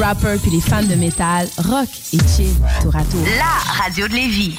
Rappers puis les fans de métal, rock et chill tour à tour. La radio de Lévis.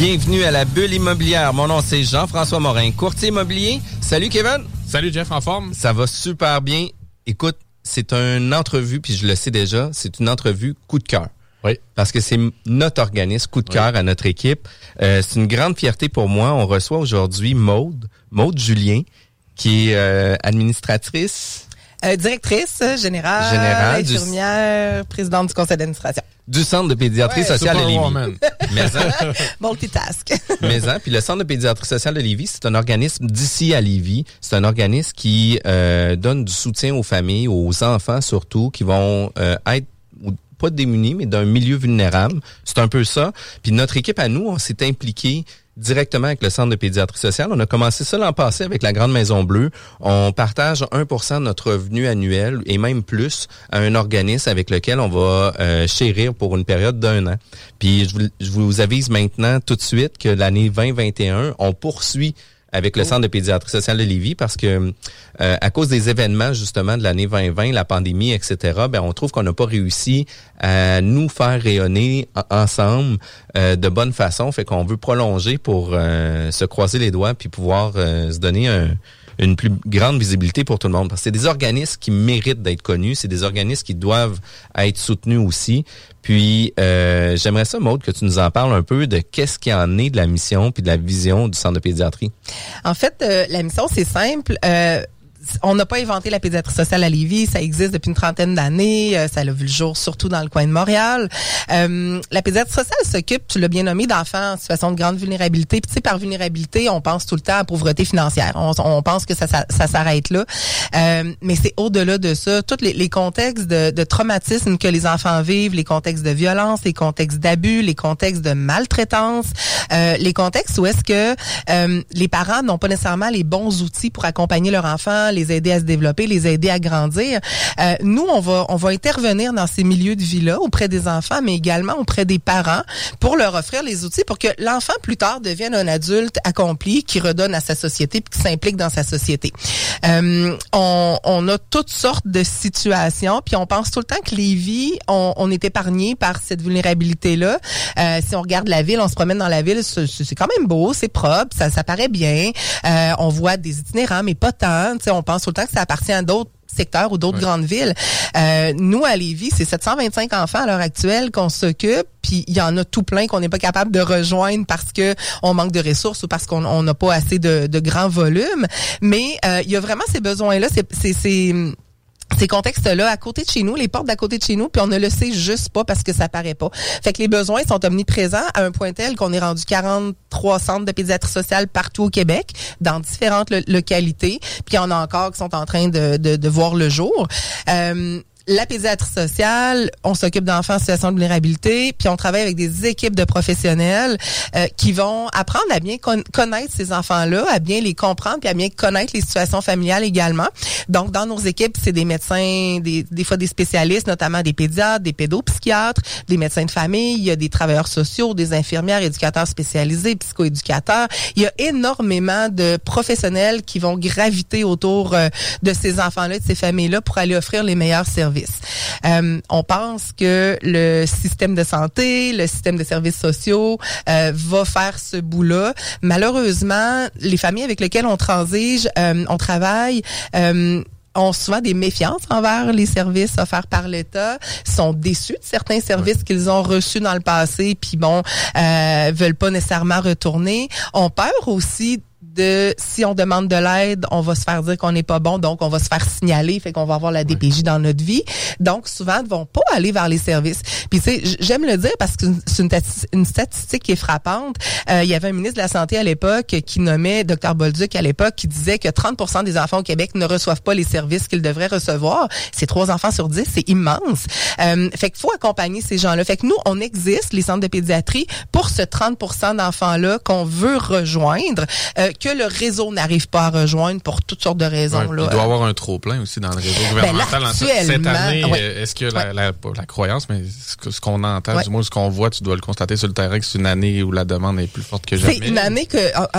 Bienvenue à la bulle immobilière. Mon nom c'est Jean-François Morin, courtier immobilier. Salut Kevin. Salut Jeff, en forme? Ça va super bien. Écoute, c'est une entrevue, puis je le sais déjà, c'est une entrevue coup de cœur. Oui. Parce que c'est notre organisme, coup de cœur à notre équipe. Euh, c'est une grande fierté pour moi. On reçoit aujourd'hui Maude, Maude Julien, qui est euh, administratrice Euh, directrice générale, Générale du- infirmière, présidente du conseil d'administration. du Centre de pédiatrie Ouais. sociale de Lévis. Superwoman. Mais, hein, Multitask. mais hein, puis le Centre de pédiatrie sociale de Lévis, c'est un organisme d'ici à Lévis. C'est un organisme qui euh, donne du soutien aux familles, aux enfants surtout, qui vont euh, être ou pas démunis, mais d'un milieu vulnérable. C'est un peu ça. Puis notre équipe à nous, on s'est impliqué directement avec le Centre de pédiatrie sociale. On a commencé ça l'an passé avec la Grande Maison Bleue. On partage 1% de notre revenu annuel et même plus à un organisme avec lequel on va euh, chérir pour une période d'un an. Puis je vous, je vous avise maintenant tout de suite que l'année 2021, on poursuit avec le Centre de pédiatrie sociale de Lévis parce que euh, à cause des événements justement de l'année 2020, la pandémie, etc., ben on trouve qu'on n'a pas réussi à nous faire rayonner en- ensemble euh, de bonne façon. Fait qu'on veut prolonger pour euh, se croiser les doigts puis pouvoir euh, se donner un- une plus grande visibilité pour tout le monde. Parce que c'est des organismes qui méritent d'être connus, c'est des organismes qui doivent être soutenus aussi. Puis euh, j'aimerais ça, Maude, que tu nous en parles un peu de qu'est-ce qui en est de la mission puis de la vision du Centre de pédiatrie. En fait, euh, la mission, c'est simple. Euh, on n'a pas inventé la pédiatrie sociale à Lévis, ça existe depuis une trentaine d'années, euh, ça a vu le jour surtout dans le coin de Montréal. Euh, la pédiatrie sociale s'occupe, tu l'as bien nommé, d'enfants en situation de grande vulnérabilité. Puis tu sais, par vulnérabilité, on pense tout le temps à pauvreté financière. On, on pense que ça, ça, ça s'arrête là. Euh, mais c'est au-delà de ça. Tous les, les contextes de, de traumatisme que les enfants vivent, les contextes de violence, les contextes d'abus, les contextes de maltraitance, euh, les contextes où est-ce que euh, les parents n'ont pas nécessairement les bons outils pour accompagner leur enfant, les aider à se développer, les aider à grandir. Euh, nous, on va on va intervenir dans ces milieux de vie-là auprès des enfants, mais également auprès des parents pour leur offrir les outils pour que l'enfant plus tard devienne un adulte accompli qui redonne à sa société puis qui s'implique dans sa société. Euh, on, on a toutes sortes de situations, puis on pense tout le temps que les vies, on, on est épargné par cette vulnérabilité-là. Euh, si on regarde la ville, on se promène dans la ville, c'est quand même beau, c'est propre, ça, ça paraît bien. Euh, on voit des itinérants, mais pas tant. On pense tout le temps que ça appartient à d'autres secteurs ou d'autres grandes villes. Euh, nous, à Lévis, c'est 725 enfants à l'heure actuelle qu'on s'occupe, puis il y en a tout plein qu'on n'est pas capable de rejoindre parce que on manque de ressources ou parce qu'on on n'a pas assez de, de grands volumes. Mais euh, il y a vraiment ces besoins-là. C'est- ces contextes-là à côté de chez nous, les portes d'à côté de chez nous, puis on ne le sait juste pas parce que ça paraît pas. Fait que les besoins sont omniprésents à un point tel qu'on est rendu 43 centres de pédiatrie sociale partout au Québec, dans différentes lo- localités, puis il y en a encore qui sont en train de, de, de voir le jour. Euh, la pédiatrie sociale, on s'occupe d'enfants en situation de vulnérabilité, puis on travaille avec des équipes de professionnels euh, qui vont apprendre à bien con- connaître ces enfants-là, à bien les comprendre, puis à bien connaître les situations familiales également. Donc, dans nos équipes, c'est des médecins, des, des fois des spécialistes, notamment des pédiatres, des pédopsychiatres, des médecins de famille, il y a des travailleurs sociaux, des infirmières, éducateurs spécialisés, psychoéducateurs. Il y a énormément de professionnels qui vont graviter autour euh, de ces enfants-là, de ces familles-là, pour aller offrir les meilleurs services. Euh, on pense que le système de santé, le système de services sociaux euh, va faire ce bout-là. Malheureusement, les familles avec lesquelles on transige, euh, on travaille. euh, ont souvent des méfiances envers les services offerts par l'État, sont déçus de certains services qu'ils ont reçus dans le passé, puis bon, euh, veulent pas nécessairement retourner, ont peur aussi de si on demande de l'aide, on va se faire dire qu'on n'est pas bon, donc on va se faire signaler, fait qu'on va avoir la DPJ dans notre vie. Donc souvent, ils vont pas aller vers les services. Puis tu sais, j'aime le dire parce que c'est une statistique qui est frappante. Euh, il y avait un ministre de la santé à l'époque qui nommait Dr Bolduc à l'époque qui disait que 30% des enfants au Québec ne reçoivent pas les services qu'ils devraient recevoir. C'est trois enfants sur dix, c'est immense. Euh, fait qu'il faut accompagner ces gens-là. Fait que nous, on existe les centres de pédiatrie pour ce 30% d'enfants-là qu'on veut rejoindre. euh, que le réseau n'arrive pas à rejoindre pour toutes sortes de raisons. Ouais, là. il doit y avoir un trop-plein aussi dans le réseau Ben gouvernemental. En- Cette année, ouais. euh, est-ce que la, la, pas la croyance, mais ce que- qu'on entend, du moins ce qu'on voit, tu dois le constater sur le terrain, que c'est une année où la demande est plus forte que jamais. C'est une année que,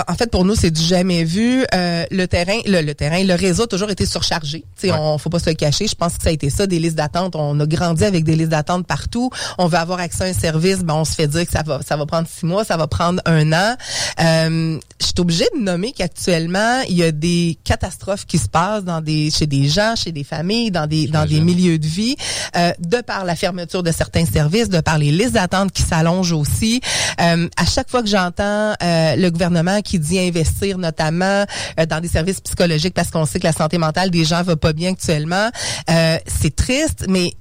en, fait, pour nous, c'est du jamais vu. Euh, le terrain, le, le terrain, le réseau a toujours été surchargé. Ouais. on faut pas se le cacher. Je pense que ça a été ça, des listes d'attente. On a grandi avec des listes d'attente partout. On veut avoir accès à un service, ben on se fait dire que ça va, ça va prendre six mois, ça va prendre un an. Euh, je suis obligée de nommer qu'actuellement, il y a des catastrophes qui se passent dans des, chez des gens, chez des familles, dans des, dans des milieux de vie, euh, de par la fermeture de certains services, de par les listes d'attente qui s'allongent aussi. Euh, à chaque fois que j'entends euh, le gouvernement qui dit investir notamment euh, dans des services psychologiques parce qu'on sait que la santé mentale des gens va pas bien actuellement, euh, c'est triste, mais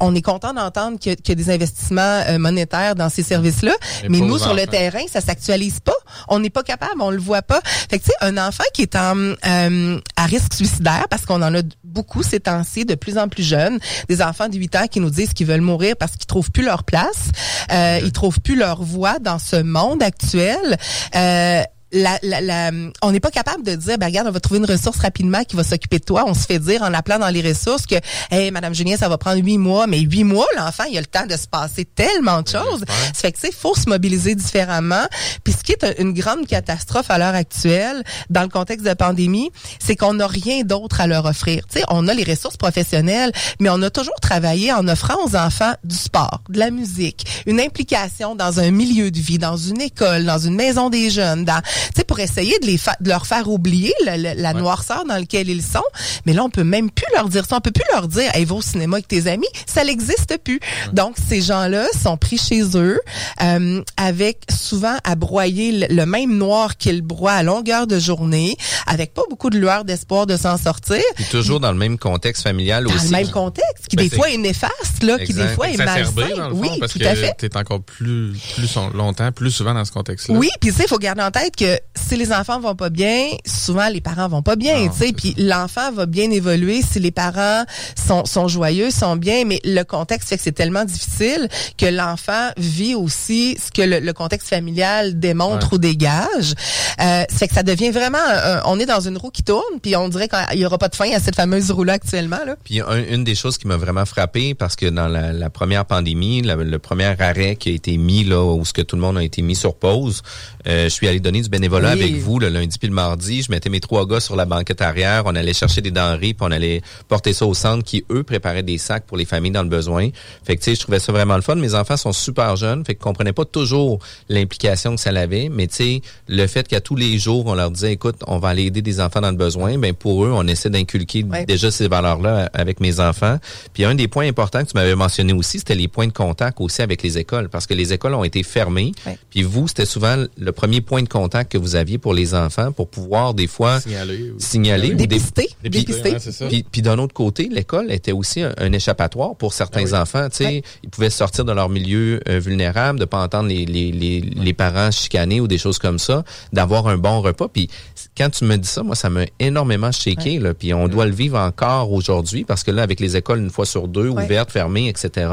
on est content d'entendre qu'il y, a- qu'il y a des investissements euh, monétaires dans ces services-là, Mais nous sur le terrain, ça s'actualise pas. On n'est pas capable, on le voit pas. Fait que tu sais, un enfant qui est en euh, à risque suicidaire, parce qu'on en a beaucoup ces temps-ci, de plus en plus jeunes, des enfants de 8 ans qui nous disent qu'ils veulent mourir parce qu'ils trouvent plus leur place, euh, ils trouvent plus leur voie dans ce monde actuel. Euh, la, la, la- on n'est pas capable de dire, ben regarde, on va trouver une ressource rapidement qui va s'occuper de toi. On se fait dire en appelant dans les ressources que, hey, Madame Julien, ça va prendre huit mois, mais huit mois, l'enfant, il a le temps de se passer tellement de choses. Ça fait que, tu sais, faut se mobiliser différemment. Puis ce qui est un- une grande catastrophe à l'heure actuelle, dans le contexte de pandémie, c'est qu'on n'a rien d'autre à leur offrir. Tu sais, on a les ressources professionnelles, mais on a toujours travaillé en offrant aux enfants du sport, de la musique, une implication dans un milieu de vie, dans une école, dans une maison des jeunes, dans, tu sais, pour essayer de les fa- de leur faire oublier la, la- la noirceur dans laquelle ils sont. Mais là, on peut même plus leur dire ça. On peut plus leur dire, hey, va au cinéma avec tes amis. Ça n'existe plus. Donc, ces gens-là sont pris chez eux, euh, avec souvent à broyer le, le même noir qu'ils broient à longueur de journée, avec pas beaucoup de lueur d'espoir de s'en sortir. Puis toujours dans le même contexte familial Dans aussi. le même contexte, qui Ben, des fois est néfaste, là, qui des fois est malsain. dans le fond, Oui, parce tout que à fait. t'es encore plus, plus longtemps, plus souvent dans ce contexte-là. Oui, puis tu sais, il faut garder en tête que si les enfants vont pas bien, souvent les parents vont pas bien, Non, tu sais, c'est puis l'enfant va bien évoluer si les parents sont, sont joyeux, sont bien, mais le contexte fait que c'est tellement difficile que l'enfant vit aussi ce que le, le contexte familial démontre Ouais. ou dégage. Euh, fait que ça devient vraiment, un- on est dans une roue qui tourne, puis on dirait qu'il y aura pas de fin à cette fameuse roue-là actuellement, là. Puis un- une des choses qui m'a vraiment frappé, parce que dans la, la première pandémie, la- le premier arrêt qui a été mis là, où ce que tout le monde a été mis sur pause, euh, je suis allé donner du bénévolat Oui. avec vous le lundi puis le mardi. Je mettais mes trois gars sur la banquette arrière, on allait chercher des denrées, puis on allait porter ça au centre, qui eux préparaient des sacs pour les familles dans le besoin. Fait que tu sais, je trouvais ça vraiment le fun. Mes enfants sont super jeunes, fait qu'ils comprenaient pas toujours l'implication que ça avait, mais tu sais, le fait qu'à tous les jours on leur disait, écoute, on va aller aider des enfants dans le besoin, ben pour eux, on essaie d'inculquer déjà ces valeurs-là avec mes enfants. Puis un des points importants que tu m'avais mentionné aussi, c'était les points de contact aussi avec les écoles, parce que les écoles ont été fermées. Puis vous, c'était souvent le premier point de contact contacts que vous aviez pour les enfants pour pouvoir des fois signaler, ou... signaler ou dépister. dépister. Puis, puis d'un autre côté, l'école était aussi un, un échappatoire pour certains Ah oui. enfants. Tu sais, Ouais. ils pouvaient sortir de leur milieu euh, vulnérable, de pas entendre les, les, les, les parents chicaner ou des choses comme ça, d'avoir un bon repas. Puis quand tu me dis ça, moi, ça m'a énormément shaké. Là, puis on doit le vivre encore aujourd'hui parce que là, avec les écoles une fois sur deux, Ouais. ouvertes, fermées, etc.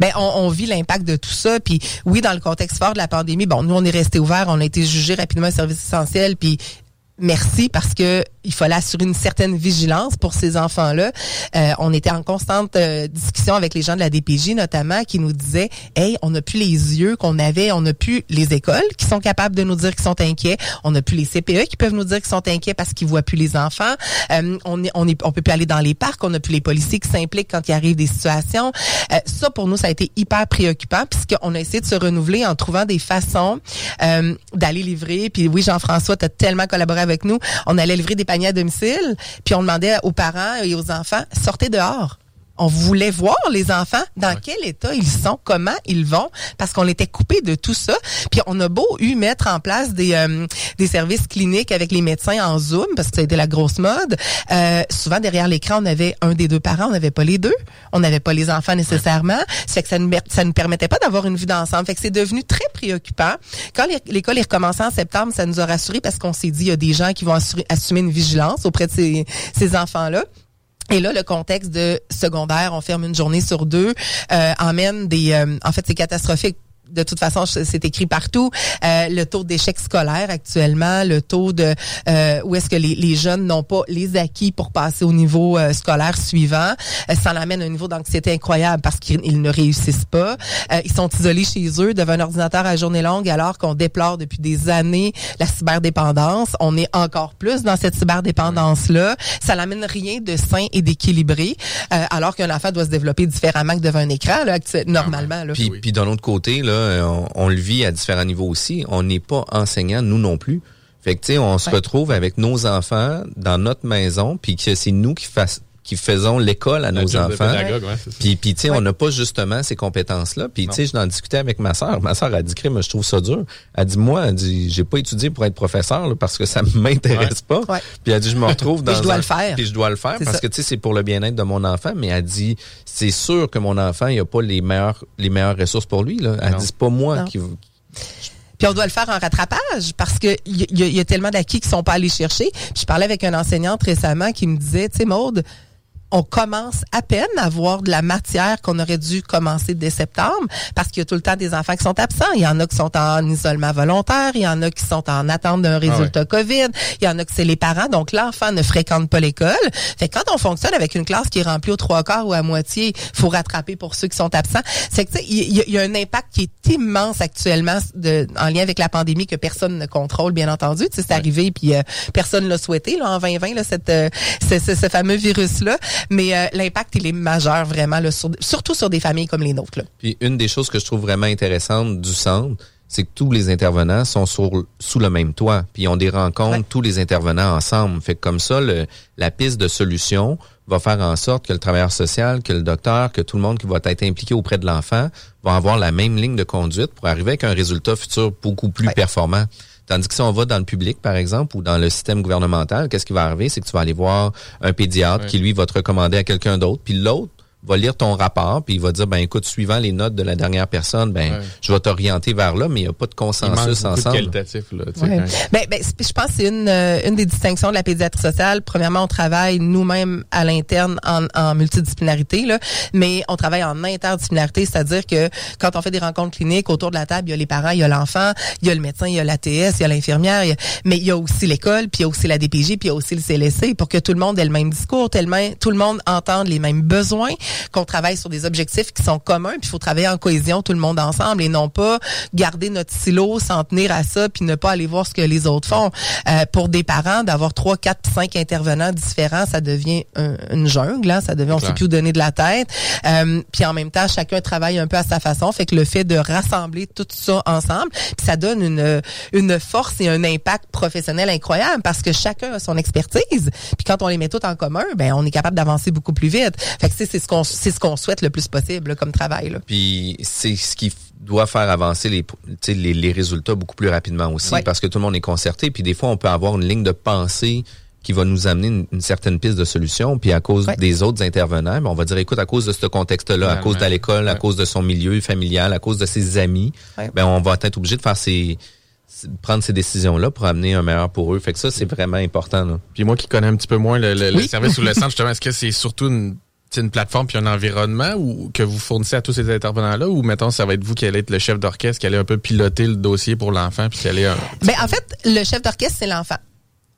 Ben, on, on vit l'impact de tout ça. Puis oui, dans le contexte fort de la pandémie, bon, nous on est resté ouvert, on a été jugé rapidement un service essentiel, puis merci parce que il fallait assurer une certaine vigilance pour ces enfants-là. Euh, on était en constante euh, discussion avec les gens de la DPJ notamment qui nous disaient "Hey, on n'a plus les yeux qu'on avait, on n'a plus les écoles qui sont capables de nous dire qu'ils sont inquiets, on n'a plus les CPE qui peuvent nous dire qu'ils sont inquiets parce qu'ils voient plus les enfants, Euh, on est on est on peut plus aller dans les parcs, on n'a plus les policiers qui s'impliquent quand il arrive des situations. Euh, ça pour nous ça a été hyper préoccupant puisqu'on a essayé de se renouveler en trouvant des façons euh, d'aller livrer puis oui Jean-François tu as tellement collaboré avec nous, on allait livrer des à domicile, puis on demandait aux parents et aux enfants sortez dehors. On voulait voir les enfants dans quel état ils sont, comment ils vont, parce qu'on était coupé de tout ça. Puis on a beau eu mettre en place des euh, des services cliniques avec les médecins en Zoom, parce que ça a été la grosse mode. Euh, souvent derrière l'écran, on avait un des deux parents, on n'avait pas les deux, on n'avait pas les enfants nécessairement. Ça fait que ça ne ça ne permettait pas d'avoir une vue d'ensemble. Fait que c'est devenu très préoccupant. Quand l'école est recommencée en septembre, ça nous a rassurés parce qu'on s'est dit il y a des gens qui vont assurer- assumer une vigilance auprès de ces, ces enfants-là. Et là, le contexte de secondaire, on ferme une journée sur deux, euh, emmène des... euh, en fait, c'est catastrophique. De toute façon, c'est écrit partout. Euh, le taux d'échec scolaire actuellement, le taux de euh, où est-ce que les, les jeunes n'ont pas les acquis pour passer au niveau euh, scolaire suivant, euh, ça l'amène à un niveau d'anxiété incroyable parce qu'ils ils ne réussissent pas. Euh, ils sont isolés chez eux devant un ordinateur à journée longue alors qu'on déplore depuis des années la cyberdépendance. On est encore plus dans cette cyberdépendance-là. Ça n'amène rien de sain et d'équilibré euh, alors qu'un enfant doit se développer différemment que devant un écran là, actu- normalement. Là. Puis, puis d'un autre côté, là, euh, on, on le vit à différents niveaux aussi. On n'est pas enseignant, nous non plus. Fait que, tu sais, on se retrouve avec nos enfants dans notre maison, puis que c'est nous qui, fasse- qui faisons l'école à La nos enfants. Puis, puis tu sais, Ouais. on n'a pas justement ces compétences-là. Puis, tu sais, je n'en discutais avec ma sœur. Ma sœur a dit, Crime, je trouve ça dur. Elle dit, moi, elle dit, j'ai pas étudié pour être professeur là, parce que ça m'intéresse pas. Ouais. Puis elle dit, je me retrouve dans je dois un- le faire. Puis je dois le faire parce ça. que, tu sais, c'est pour le bien-être de mon enfant. Mais elle dit, c'est sûr que mon enfant, il a pas les meilleures, les meilleures ressources pour lui. Là. Elle Non. dit, c'est pas moi Non. qui... Puis on doit le faire en rattrapage parce que il y, a- il y a tellement d'acquis qui sont pas allés chercher. Puis je parlais avec une enseignante récemment qui me disait, tu sais Maude, on commence à peine à voir de la matière qu'on aurait dû commencer dès septembre parce qu'il y a tout le temps des enfants qui sont absents. Il y en a qui sont en isolement volontaire, il y en a qui sont en attente d'un résultat COVID, il y en a que c'est les parents. Donc l'enfant ne fréquente pas l'école. Fait que quand on fonctionne avec une classe qui est remplie aux trois quarts ou à moitié, faut rattraper pour ceux qui sont absents. C'est que tu sais, il y, a- il y a un impact qui est immense actuellement de, en lien avec la pandémie que personne ne contrôle, bien entendu. Tu sais, c'est arrivé puis euh, personne l'a souhaité là en 2020 là, cette, euh, ce, ce- ce fameux virus là. Mais euh, l'impact il est majeur vraiment là, sur- surtout sur des familles comme les nôtres. Là. Puis une des choses que je trouve vraiment intéressantes du centre, c'est que tous les intervenants sont sur, sous le même toit. Puis on des rencontres, Ouais. tous les intervenants ensemble. Fait que comme ça, le, la piste de solution va faire en sorte que le travailleur social, que le docteur, que tout le monde qui va être impliqué auprès de l'enfant va avoir la même ligne de conduite pour arriver avec un résultat futur beaucoup plus Ouais. performant. Tandis que si on va dans le public, par exemple, ou dans le système gouvernemental, qu'est-ce qui va arriver? C'est que tu vas aller voir un pédiatre qui, lui, va te recommander à quelqu'un d'autre, puis l'autre va lire ton rapport, puis il va dire, ben écoute, suivant les notes de la dernière personne, ben Ouais. je vais t'orienter vers là, mais il n'y a pas de Il consensus de ensemble. qualitatif, là. Ouais. Ben, ben, je pense que c'est une, euh, une des distinctions de la pédiatrie sociale. Premièrement, on travaille nous-mêmes à l'interne en, en multidisciplinarité, là, mais on travaille en interdisciplinarité, c'est-à-dire que quand on fait des rencontres cliniques, autour de la table, il y a les parents, il y a l'enfant, il y a le médecin, il y a l'ATS, il y a l'infirmière, il y a- mais il y a aussi l'école, puis il y a aussi la DPJ, puis il y a aussi le CLSC, pour que tout le monde ait le même discours, tellement tout le monde entende les mêmes besoins, qu'on travaille sur des objectifs qui sont communs, puis il faut travailler en cohésion tout le monde ensemble et non pas garder notre silo, s'en tenir à ça, puis ne pas aller voir ce que les autres font. Euh, pour des parents, d'avoir trois, quatre, cinq intervenants différents, ça devient un- une jungle, hein, ça devient, on clair. sait plus où donner de la tête. Euh, puis en même temps, chacun travaille un peu à sa façon, fait que le fait de rassembler tout ça ensemble, puis ça donne une une force et un impact professionnel incroyable parce que chacun a son expertise. Puis quand on les met toutes en commun, ben on est capable d'avancer beaucoup plus vite. Fait que c'est ce qu'on qu'on c'est ce qu'on souhaite le plus possible là, comme travail. Là. Puis c'est ce qui doit faire avancer les, tu sais, les, les résultats beaucoup plus rapidement aussi Ouais. parce que tout le monde est concerté. Puis des fois, on peut avoir une ligne de pensée qui va nous amener une, une certaine piste de solution. Puis à cause Ouais. des autres intervenants, ben, on va dire, écoute, à cause de ce contexte-là, à cause de l'école, à cause de son milieu familial, à cause de ses amis, Ouais. ben on va être obligé de faire ces prendre ces décisions-là pour amener un meilleur pour eux. Fait que ça, c'est vraiment important. Là. Puis moi qui connais un petit peu moins le, le- service ou le centre, justement, est-ce que c'est surtout une, une plateforme puis un environnement ou que vous fournissez à tous ces intervenants-là ou mettons ça va être vous qui allez être le chef d'orchestre, qui allez un peu piloter le dossier pour l'enfant puis qui allez un, Ben, en fait, le chef d'orchestre, c'est l'enfant.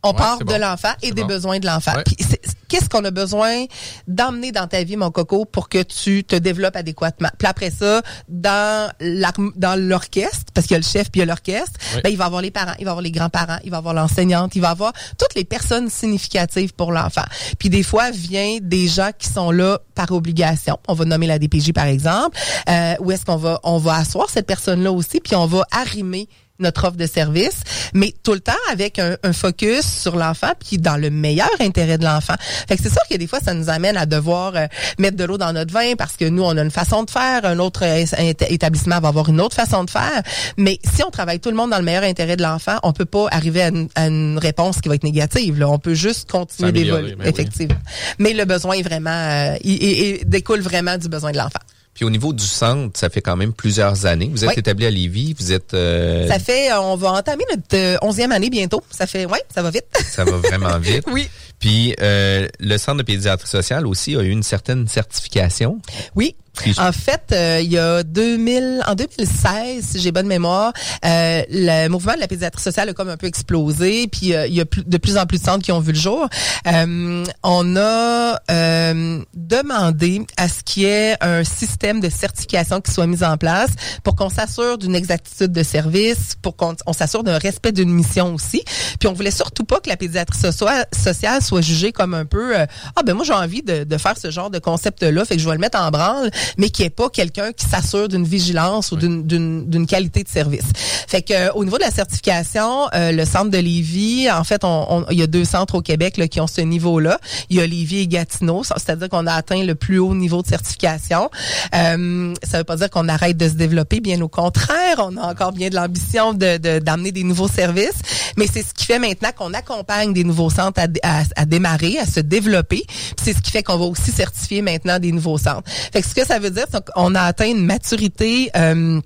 On Ouais, part de bon. l'enfant et des bon. besoins de l'enfant. Ouais. Puis c'est- qu'est-ce qu'on a besoin d'emmener dans ta vie, mon coco, pour que tu te développes adéquatement? Puis après ça, dans la, dans l'orchestre, parce qu'il y a le chef puis il y a l'orchestre, ben, il va avoir les parents, il va avoir les grands-parents, il va avoir l'enseignante, il va avoir toutes les personnes significatives pour l'enfant. Puis des fois, vient des gens qui sont là par obligation. On va nommer la DPJ par exemple. Euh, où est-ce qu'on va on va asseoir cette personne-là aussi, puis on va arrimer notre offre de service, mais tout le temps avec un, un focus sur l'enfant puis dans le meilleur intérêt de l'enfant. Fait que c'est sûr que des fois ça nous amène à devoir euh, mettre de l'eau dans notre vin parce que nous on a une façon de faire, un autre euh, établissement va avoir une autre façon de faire, mais si on travaille tout le monde dans le meilleur intérêt de l'enfant, on peut pas arriver à une, à une réponse qui va être négative là. On peut juste continuer d'évoluer ben oui. effectivement. Mais le besoin est vraiment euh, il, il- il découle vraiment du besoin de l'enfant. Puis au niveau du centre, ça fait quand même plusieurs années. Vous êtes Oui. établi à Lévis, vous êtes euh, Ça fait, euh, on va entamer notre euh, onzième année bientôt. Ça fait, ouais, ça va vite. ça va vraiment vite. oui. Puis euh, le centre de pédiatrie sociale aussi a eu une certaine certification. Oui. En fait, euh, il y a 2000, en 2016, si j'ai bonne mémoire, euh, le mouvement de la pédiatrie sociale a comme un peu explosé, puis euh, il y a de plus en plus de centres qui ont vu le jour. Euh, on a euh, demandé à ce qu'il y ait un système de certification qui soit mis en place pour qu'on s'assure d'une exactitude de service, pour qu'on on s'assure d'un respect d'une mission aussi. Puis on voulait surtout pas que la pédiatrie socia- sociale soit jugée comme un peu ah ben moi j'ai envie de, de faire ce genre de concept là, fait que je vais le mettre en branle, mais n'y ait pas quelqu'un qui s'assure d'une vigilance ou d'une d'une d'une qualité de service. Fait que euh, au niveau de la certification, euh, le centre de Lévis, en fait, on, on- il y a deux centres au Québec là, qui ont ce niveau-là. Il y a Lévis et Gatineau, c'est-à-dire qu'on a atteint le plus haut niveau de certification. Euh, ça veut pas dire qu'on arrête de se développer, bien au contraire, on a encore bien de l'ambition de de- d'amener des nouveaux services, mais c'est ce qui fait maintenant qu'on accompagne des nouveaux centres à, à- à démarrer, à se développer. C'est ce qui fait qu'on va aussi certifier maintenant des nouveaux centres. Fait que ce que ça veut dire, qu'on a atteint une maturité. euh,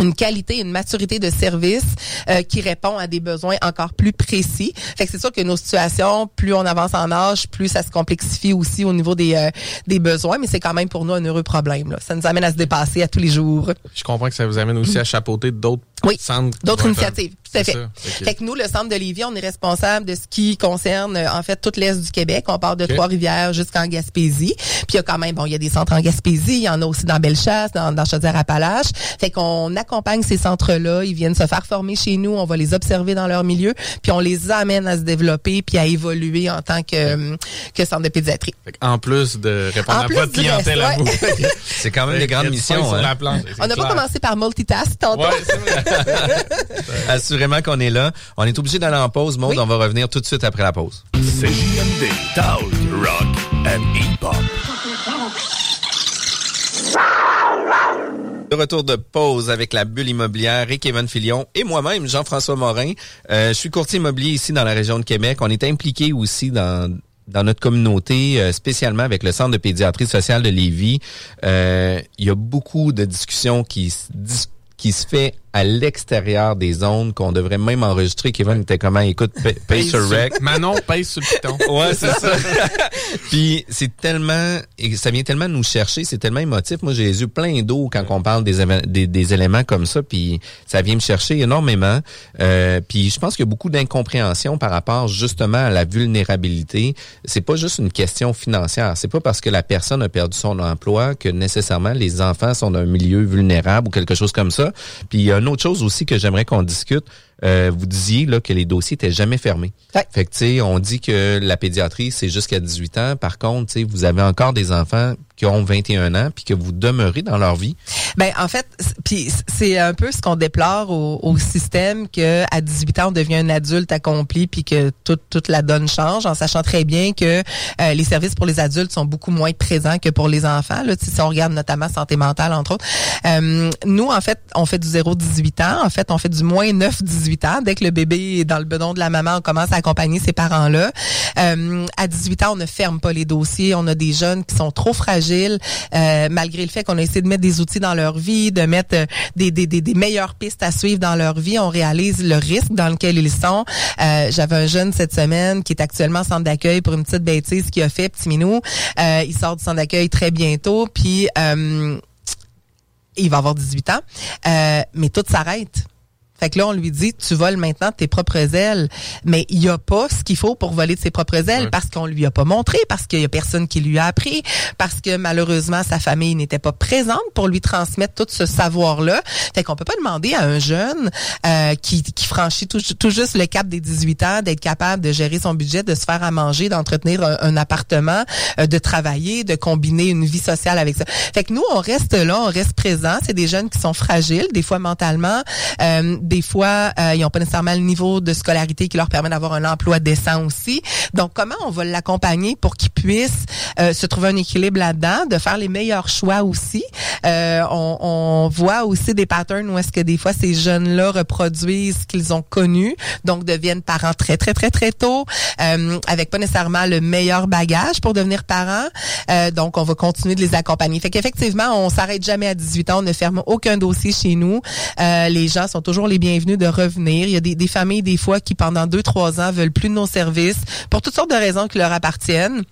une qualité, une maturité de service euh, qui répond à des besoins encore plus précis. C'est sûr que nos situations, plus on avance en âge, plus ça se complexifie aussi au niveau des euh, des besoins, mais c'est quand même pour nous un heureux problème. Ça nous amène à se dépasser à tous les jours. Je comprends que ça vous amène aussi à chapeauter d'autres Oui. D'autres initiatives, tout à c'est fait. ça. Fait que nous, le centre de Lévis, on est responsable de ce qui concerne euh, en fait toute l'est du Québec. On part de. Trois-Rivières jusqu'en Gaspésie. Puis il y a quand même, bon, il y a des centres en Gaspésie, il y en a aussi dans Bellechasse, dans, dans Chaudière-Appalaches. Fait qu'on accompagne ces centres-là, ils viennent se faire former chez nous, on va les observer dans leur milieu, puis on les amène à se développer puis à évoluer en tant que, euh, que centre de pédiatrie. Fait en plus de répondre En à votre clientèle à vous. ouais. C'est quand même des grandes missions. sur hein. la planche, c'est On n'a pas commencé par multitask tantôt. Ouais. Assurément qu'on est là. On est obligé d'aller en pause, Maud. Oui. On va revenir tout de suite après la pause. C'est JMD, Talk, Rock and Hip-Hop. De retour de pause avec la bulle immobilière et Kevin Filion et moi-même, Jean-François Morin. Euh, je suis courtier immobilier ici dans la région de Québec. On est impliqué aussi dans dans notre communauté, euh, spécialement avec le Centre de pédiatrie sociale de Lévis. Euh, il y a beaucoup de discussions qui qui se fait à l'extérieur des zones qu'on devrait même enregistrer. Kevin était comment? Écoute, paye pay sur rec. Manon pèse sur le piton. Ouais, c'est ça. Puis c'est tellement, et ça vient tellement nous chercher, c'est tellement émotif. Moi, j'ai les yeux pleins d'eau quand on parle des, des éléments comme ça, puis ça vient me chercher énormément. Euh, puis je pense qu'il y a beaucoup d'incompréhension par rapport justement à la vulnérabilité. C'est pas juste une question financière. C'est pas parce que la personne a perdu son emploi que nécessairement les enfants sont d'un milieu vulnérable ou quelque chose comme ça. Puis il y a une autre chose aussi que j'aimerais qu'on discute. euh, vous disiez là que les dossiers étaient jamais fermés. Ouais. Fait que tu sais, on dit que la pédiatrie c'est jusqu'à 18 ans. Par contre, vous avez encore des enfants qui ont 21 ans puis que vous demeurez dans leur vie? Ben en fait, puis c'est un peu ce qu'on déplore au, au système que à 18 ans on devient un adulte accompli puis que toute toute la donne change en sachant très bien que euh, les services pour les adultes sont beaucoup moins présents que pour les enfants là, si on regarde notamment santé mentale entre autres. Euh, nous en fait, on fait du 0-18 ans, en fait, on fait du moins 9-18 ans dès que le bébé est dans le bedon de la maman, on commence à accompagner ces parents-là. Euh, à 18 ans, on ne ferme pas les dossiers, on a des jeunes qui sont trop fragiles euh, malgré le fait qu'on a essayé de mettre des outils dans leur vie, de mettre euh, des, meilleures pistes à suivre dans leur vie, on réalise le risque dans lequel ils sont. Euh, J'avais un jeune cette semaine qui est actuellement en centre d'accueil pour une petite bêtise qu'il a fait, petit minou. Il sort du centre d'accueil très bientôt, puis il va avoir 18 ans, mais tout s'arrête. Fait que là, on lui dit, tu voles maintenant tes propres ailes. Mais il n'y a pas ce qu'il faut pour voler de ses propres ailes parce qu'on lui a pas montré, parce qu'il y a personne qui lui a appris, parce que malheureusement, sa famille n'était pas présente pour lui transmettre tout ce savoir-là. Fait qu'on peut pas demander à un jeune euh, qui, qui franchit tout, tout juste le cap des 18 ans d'être capable de gérer son budget, de se faire à manger, d'entretenir un, un appartement, euh, de travailler, de combiner une vie sociale avec ça. Fait que nous, on reste là, on reste présent. C'est des jeunes qui sont fragiles, des fois mentalement, euh, des fois, euh, ils n'ont pas nécessairement le niveau de scolarité qui leur permet d'avoir un emploi décent aussi. Donc, comment on va l'accompagner pour qu'ils puissent euh, se trouver un équilibre là-dedans, de faire les meilleurs choix aussi? Euh, on, on voit aussi des patterns où est-ce que des fois ces jeunes-là reproduisent ce qu'ils ont connu, donc deviennent parents très très très très tôt, euh, avec pas nécessairement le meilleur bagage pour devenir parents. Euh, donc, on va continuer de les accompagner. Fait qu'effectivement, on s'arrête jamais à 18 ans, on ne ferme aucun dossier chez nous. Euh, les gens sont toujours les bienvenus de revenir. Il y a des, des familles, des fois, qui pendant deux, trois ans veulent plus de nos services pour toutes sortes de raisons qui leur appartiennent.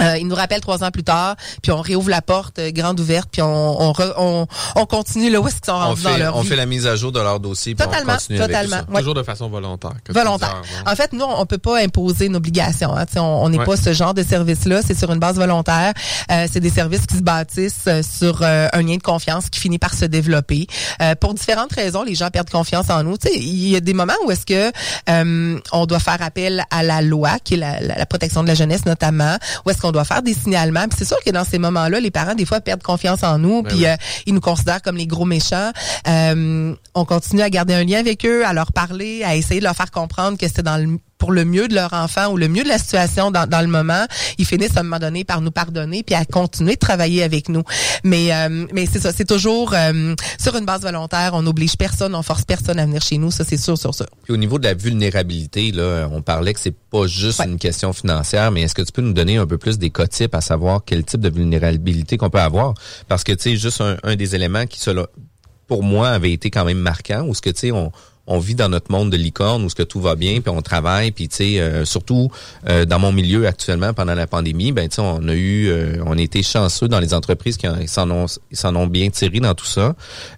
Euh, ils nous rappellent trois ans plus tard, puis on réouvre la porte euh, grande ouverte, puis on, on, re- on, on continue là où est-ce qu'ils sont On rendus dans fait, leur on vie. fait la mise à jour de leur dossier. puis on Totalement, continue avec totalement. tout ça. Ouais. Toujours de façon volontaire. Volontaire. En fait, nous, on peut pas imposer une obligation. Hein. Tu sais, On on n'est Ouais. pas ce genre de service-là. C'est sur une base volontaire. Euh, c'est des services qui se bâtissent euh, sur euh, un lien de confiance qui finit par se développer. Euh, pour différentes raisons, les gens perdent confiance en nous. Tu sais, Il y a des moments où est-ce que euh, on doit faire appel à la loi, qui est la, la- la protection de la jeunesse notamment, où est-ce qu'on doit faire des signalements. Puis c'est sûr que dans ces moments-là, les parents, des fois, perdent confiance en nous, Ben puis oui. euh, ils nous considèrent comme les gros méchants. Euh, on continue à garder un lien avec eux, à leur parler, à essayer de leur faire comprendre que c'est dans le pour le mieux de leur enfant ou le mieux de la situation dans, dans le moment, ils finissent à un moment donné par nous pardonner puis à continuer de travailler avec nous. Mais euh, mais c'est ça, c'est toujours euh, sur une base volontaire. On n'oblige personne, on force personne à venir chez nous. Ça c'est sûr sur ça. Puis au niveau de la vulnérabilité, là, on parlait que c'est pas juste Ouais. une question financière, mais est-ce que tu peux nous donner un peu plus des cas types à savoir quel type de vulnérabilité qu'on peut avoir? Parce que, tu sais, juste un, un des éléments qui, selon- pour moi, avait été quand même marquant, où ce que, tu sais, on, on vit dans notre monde de licorne où ce que tout va bien, puis on travaille, puis tu sais, euh, surtout euh, dans mon milieu actuellement pendant la pandémie, ben tu sais, on a eu, euh, on a été chanceux dans les entreprises qui s'en ont, s'en ont bien tiré dans tout ça.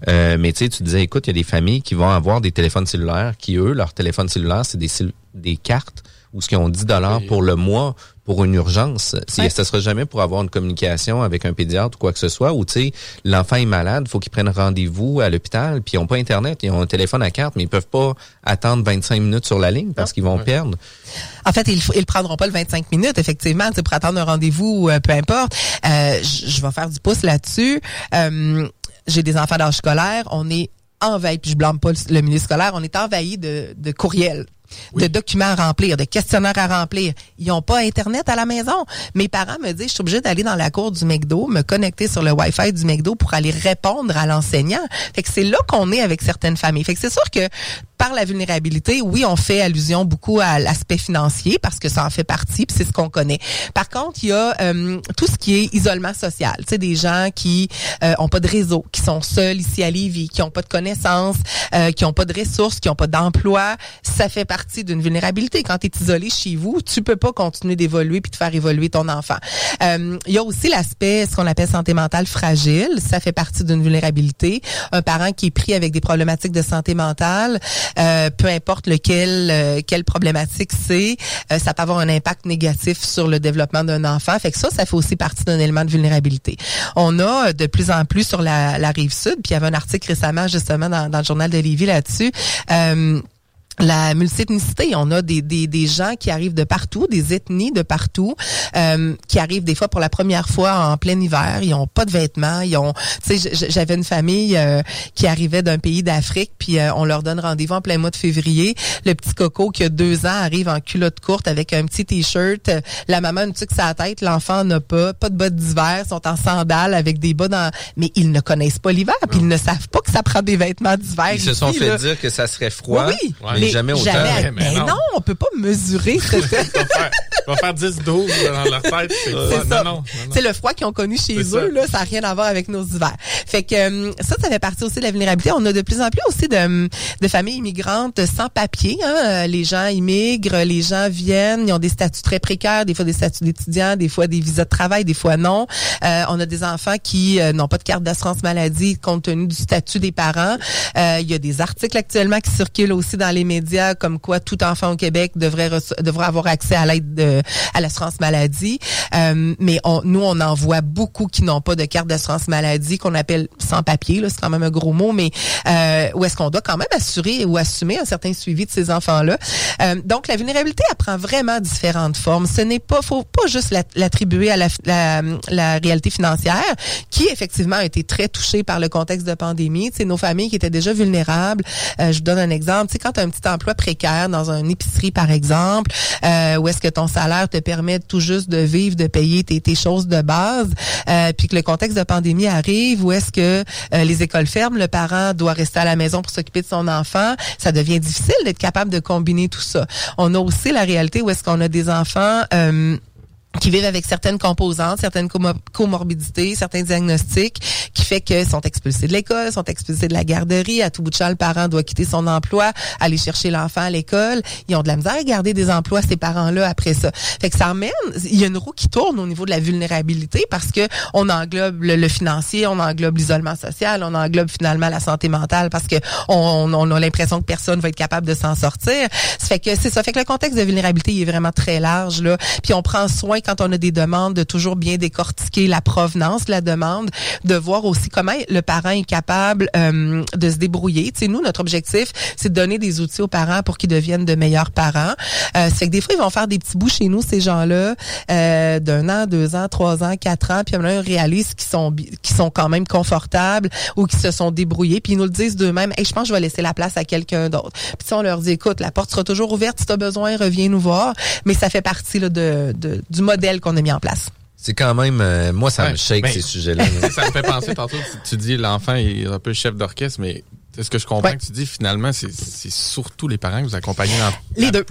Euh, mais tu sais, tu disais, écoute, il y a des familles qui vont avoir des téléphones cellulaires, qui eux, leur téléphone cellulaire, c'est des des cartes où ce qu'ils ont 10 dollars pour le mois pour une urgence. Si Ouais. ça sera jamais pour avoir une communication avec un pédiatre ou quoi que ce soit, ou tu sais, l'enfant est malade, faut qu'ils prennent rendez-vous à l'hôpital, puis ils ont pas internet, ils ont un téléphone à carte, mais ils peuvent pas attendre 25 minutes sur la ligne parce qu'ils vont perdre. En fait, ils, ils prendront pas le 25 minutes, effectivement, pour attendre un rendez-vous, euh, peu importe. Euh, je je vais faire du pouce là-dessus. Euh, J'ai des enfants d'âge scolaire. On est envahi, puis je blâme pas le, le milieu scolaire, on est envahi de, de courriels. De documents à remplir, de questionnaires à remplir. Ils n'ont pas Internet à la maison. Mes parents me disent, je suis obligée d'aller dans la cour du McDo, me connecter sur le Wi-Fi du McDo pour aller répondre à l'enseignant. Fait que c'est là qu'on est avec certaines familles. Fait que c'est sûr que par la vulnérabilité, oui, on fait allusion beaucoup à l'aspect financier parce que ça en fait partie, puis c'est ce qu'on connaît. Par contre, il y a euh, tout ce qui est isolement social. Tu sais, des gens qui euh, ont pas de réseau, qui sont seuls ici à Lévis, qui ont pas de connaissances, euh, qui ont pas de ressources, qui ont pas d'emploi. Ça fait partie d'une vulnérabilité. Quand tu es isolé chez vous, tu peux pas continuer d'évoluer puis de faire évoluer ton enfant. Euh, il y a aussi l'aspect, ce qu'on appelle santé mentale fragile. Ça fait partie d'une vulnérabilité. Un parent qui est pris avec des problématiques de santé mentale, euh, peu importe lequel, euh, quelle problématique c'est, euh, ça peut avoir un impact négatif sur le développement d'un enfant. Fait que ça, ça fait aussi partie d'un élément de vulnérabilité. On a euh, de plus en plus sur la, la rive sud, puis il y avait un article récemment justement dans, dans le journal de Lévis là-dessus. La multiethnicité. On a des, des, des gens qui arrivent de partout, des ethnies de partout, euh, qui arrivent des fois pour la première fois en plein hiver. Ils ont pas de vêtements. Ils ont, tu sais, j'avais une famille euh, qui arrivait d'un pays d'Afrique, puis euh, on leur donne rendez-vous en plein mois de février. Le petit coco qui a deux ans arrive en culotte courte avec un petit t-shirt. La maman a une tuque sa tête, l'enfant n'a pas, pas de bottes d'hiver, sont en sandales avec des bas dans, mais ils ne connaissent pas l'hiver, puis ils ne savent pas que ça prend des vêtements d'hiver. Ils se sont fait dire que ça serait froid. Oui, mais jamais autant. Jamais. Mais, non. on peut pas mesurer. ça va faire 10-12 dans leur tête. C'est ça. C'est le froid qu'ils ont connu chez eux, là, ça n'a rien à voir avec nos hivers. Fait que euh, ça, ça fait partie aussi de la vulnérabilité. On a de plus en plus aussi de, de familles immigrantes sans papier. Hein. Les gens immigrent, les gens viennent, ils ont des statuts très précaires, des fois des statuts d'étudiants, des fois des visas de travail, des fois non. Euh, on a des enfants qui euh, n'ont pas de carte d'assurance maladie compte tenu du statut des parents. Il y a des articles actuellement qui circulent aussi dans les médias comme quoi tout enfant au Québec devrait devrait avoir accès à l'aide de à l'assurance maladie. Euh, mais on, nous, on en voit beaucoup qui n'ont pas de carte d'assurance maladie, qu'on appelle sans papier. C'est quand même un gros mot, mais euh, où est-ce qu'on doit quand même assurer ou assumer un certain suivi de ces enfants-là. Euh, donc, la vulnérabilité, elle prend vraiment différentes formes. Ce n'est pas, faut pas juste l'attribuer à la, la, la, réalité financière, qui effectivement a été très touchée par le contexte de pandémie. C'est nos familles qui étaient déjà vulnérables. Euh, je vous donne un exemple. Tu sais, quand un petit emploi précaire dans une épicerie, par exemple, euh, où est-ce que ton salaire te permet tout juste de vivre, de payer tes, choses de base, euh, puis que le contexte de pandémie arrive, où est-ce que euh, les écoles ferment, le parent doit rester à la maison pour s'occuper de son enfant, ça devient difficile d'être capable de combiner tout ça. On a aussi la réalité où est-ce qu'on a des enfants... Euh, qui vivent avec certaines composantes, certaines comorbidités, certains diagnostics, qui fait que sont expulsés de l'école, sont expulsés de la garderie. À tout bout de champ, le parent doit quitter son emploi, aller chercher l'enfant à l'école. Ils ont de la misère à garder des emplois, ces parents-là, après ça. Fait que ça emmène, il y a une roue qui tourne au niveau de la vulnérabilité parce que on englobe le, financier, on englobe l'isolement social, on englobe finalement la santé mentale parce que on, a l'impression que personne va être capable de s'en sortir. Fait que c'est ça. Fait que le contexte de vulnérabilité il est vraiment très large, là. Puis on prend soin quand on a des demandes, de toujours bien décortiquer la provenance de la demande, de voir aussi comment le parent est capable euh, de se débrouiller. Tu sais, nous, notre objectif, c'est de donner des outils aux parents pour qu'ils deviennent de meilleurs parents. Euh, c'est que des fois, ils vont faire des petits bouts chez nous, ces gens-là, euh, d'un an, deux ans, trois ans, quatre ans, puis ils réalisent qu'ils sont qui sont quand même confortables ou qui se sont débrouillés, puis ils nous le disent d'eux-mêmes. Hey, je pense que je vais laisser la place à quelqu'un d'autre. Puis on leur dit, écoute, la porte sera toujours ouverte si tu as besoin, reviens nous voir. Mais ça fait partie là, de, de, du modèle modèle qu'on a mis en place. C'est quand même, euh, moi, ça me shake ces sujets-là. ça me fait penser tantôt, tu dis l'enfant est un peu chef d'orchestre, mais est-ce que je comprends que tu dis finalement, c'est surtout les parents que vous accompagnez dans les deux.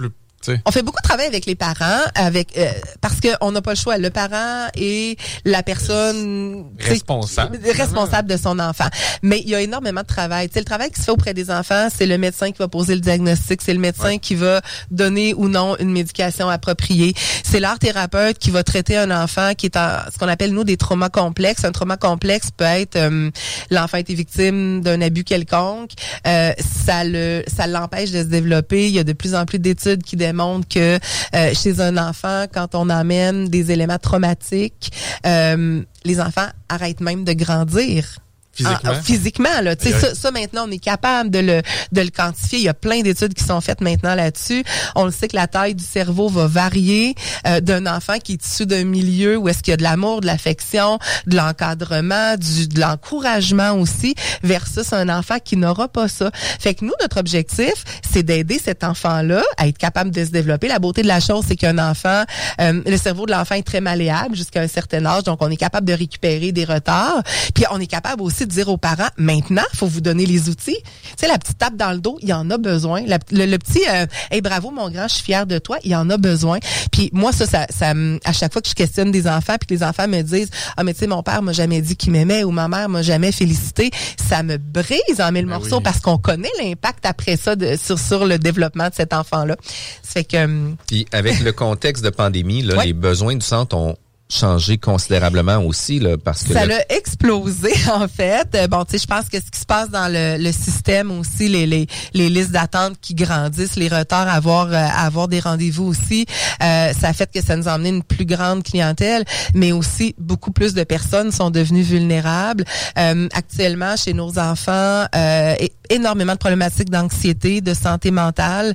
On fait beaucoup de travail avec les parents, avec euh, parce qu'on n'a pas le choix. Le parent est la personne responsable, responsable de son enfant. Mais il y a énormément de travail. C'est le travail qui se fait auprès des enfants, c'est le médecin qui va poser le diagnostic, c'est le médecin qui va donner ou non une médication appropriée. C'est l'art thérapeute qui va traiter un enfant qui est en ce qu'on appelle nous des traumas complexes. Un trauma complexe peut être euh, l'enfant a été victime d'un abus quelconque, euh, ça le ça l'empêche de se développer. Il y a de plus en plus d'études qui démontrent montre que euh, chez un enfant, quand on amène des éléments traumatiques, euh, les enfants arrêtent même de grandir. Physiquement. Ah, physiquement, là. Tu sais, ça, ça, maintenant, on est capable de le, de le quantifier. Il y a plein d'études qui sont faites maintenant là-dessus. On le sait que la taille du cerveau va varier euh, d'un enfant qui est issu d'un milieu où est-ce qu'il y a de l'amour, de l'affection, de l'encadrement, du, de l'encouragement aussi, versus un enfant qui n'aura pas ça. Fait que nous, notre objectif, c'est d'aider cet enfant-là à être capable de se développer. La beauté de la chose, c'est qu'un enfant, euh, le cerveau de l'enfant est très malléable jusqu'à un certain âge, donc on est capable de récupérer des retards. Puis on est capable aussi dire aux parents, maintenant, faut vous donner les outils. Tu sais, la petite tape dans le dos, il y en a besoin. le, petit, euh, hey, bravo mon grand, je suis fier de toi, il y en a besoin. Puis moi, ça, ça, ça, à chaque fois que je questionne des enfants, puis que les enfants me disent, ah mais tu sais, mon père m'a jamais dit qu'il m'aimait ou ma mère m'a jamais félicité, ça me brise en mille ben morceaux parce qu'on connaît l'impact après ça de, sur sur le développement de cet enfant-là. Ça fait que. Puis avec le contexte de pandémie, là, les besoins du centre ont changé considérablement aussi là parce que ça le- l'a explosé en fait. Euh, Bon, tu sais, je pense que ce qui se passe dans le, le système aussi, les, les, les listes d'attente qui grandissent, les retards à avoir, euh, à avoir des rendez-vous aussi, euh, ça a fait que ça nous a amené une plus grande clientèle, mais aussi beaucoup plus de personnes sont devenues vulnérables. Euh, actuellement, chez nos enfants, euh, énormément de problématiques d'anxiété, de santé mentale.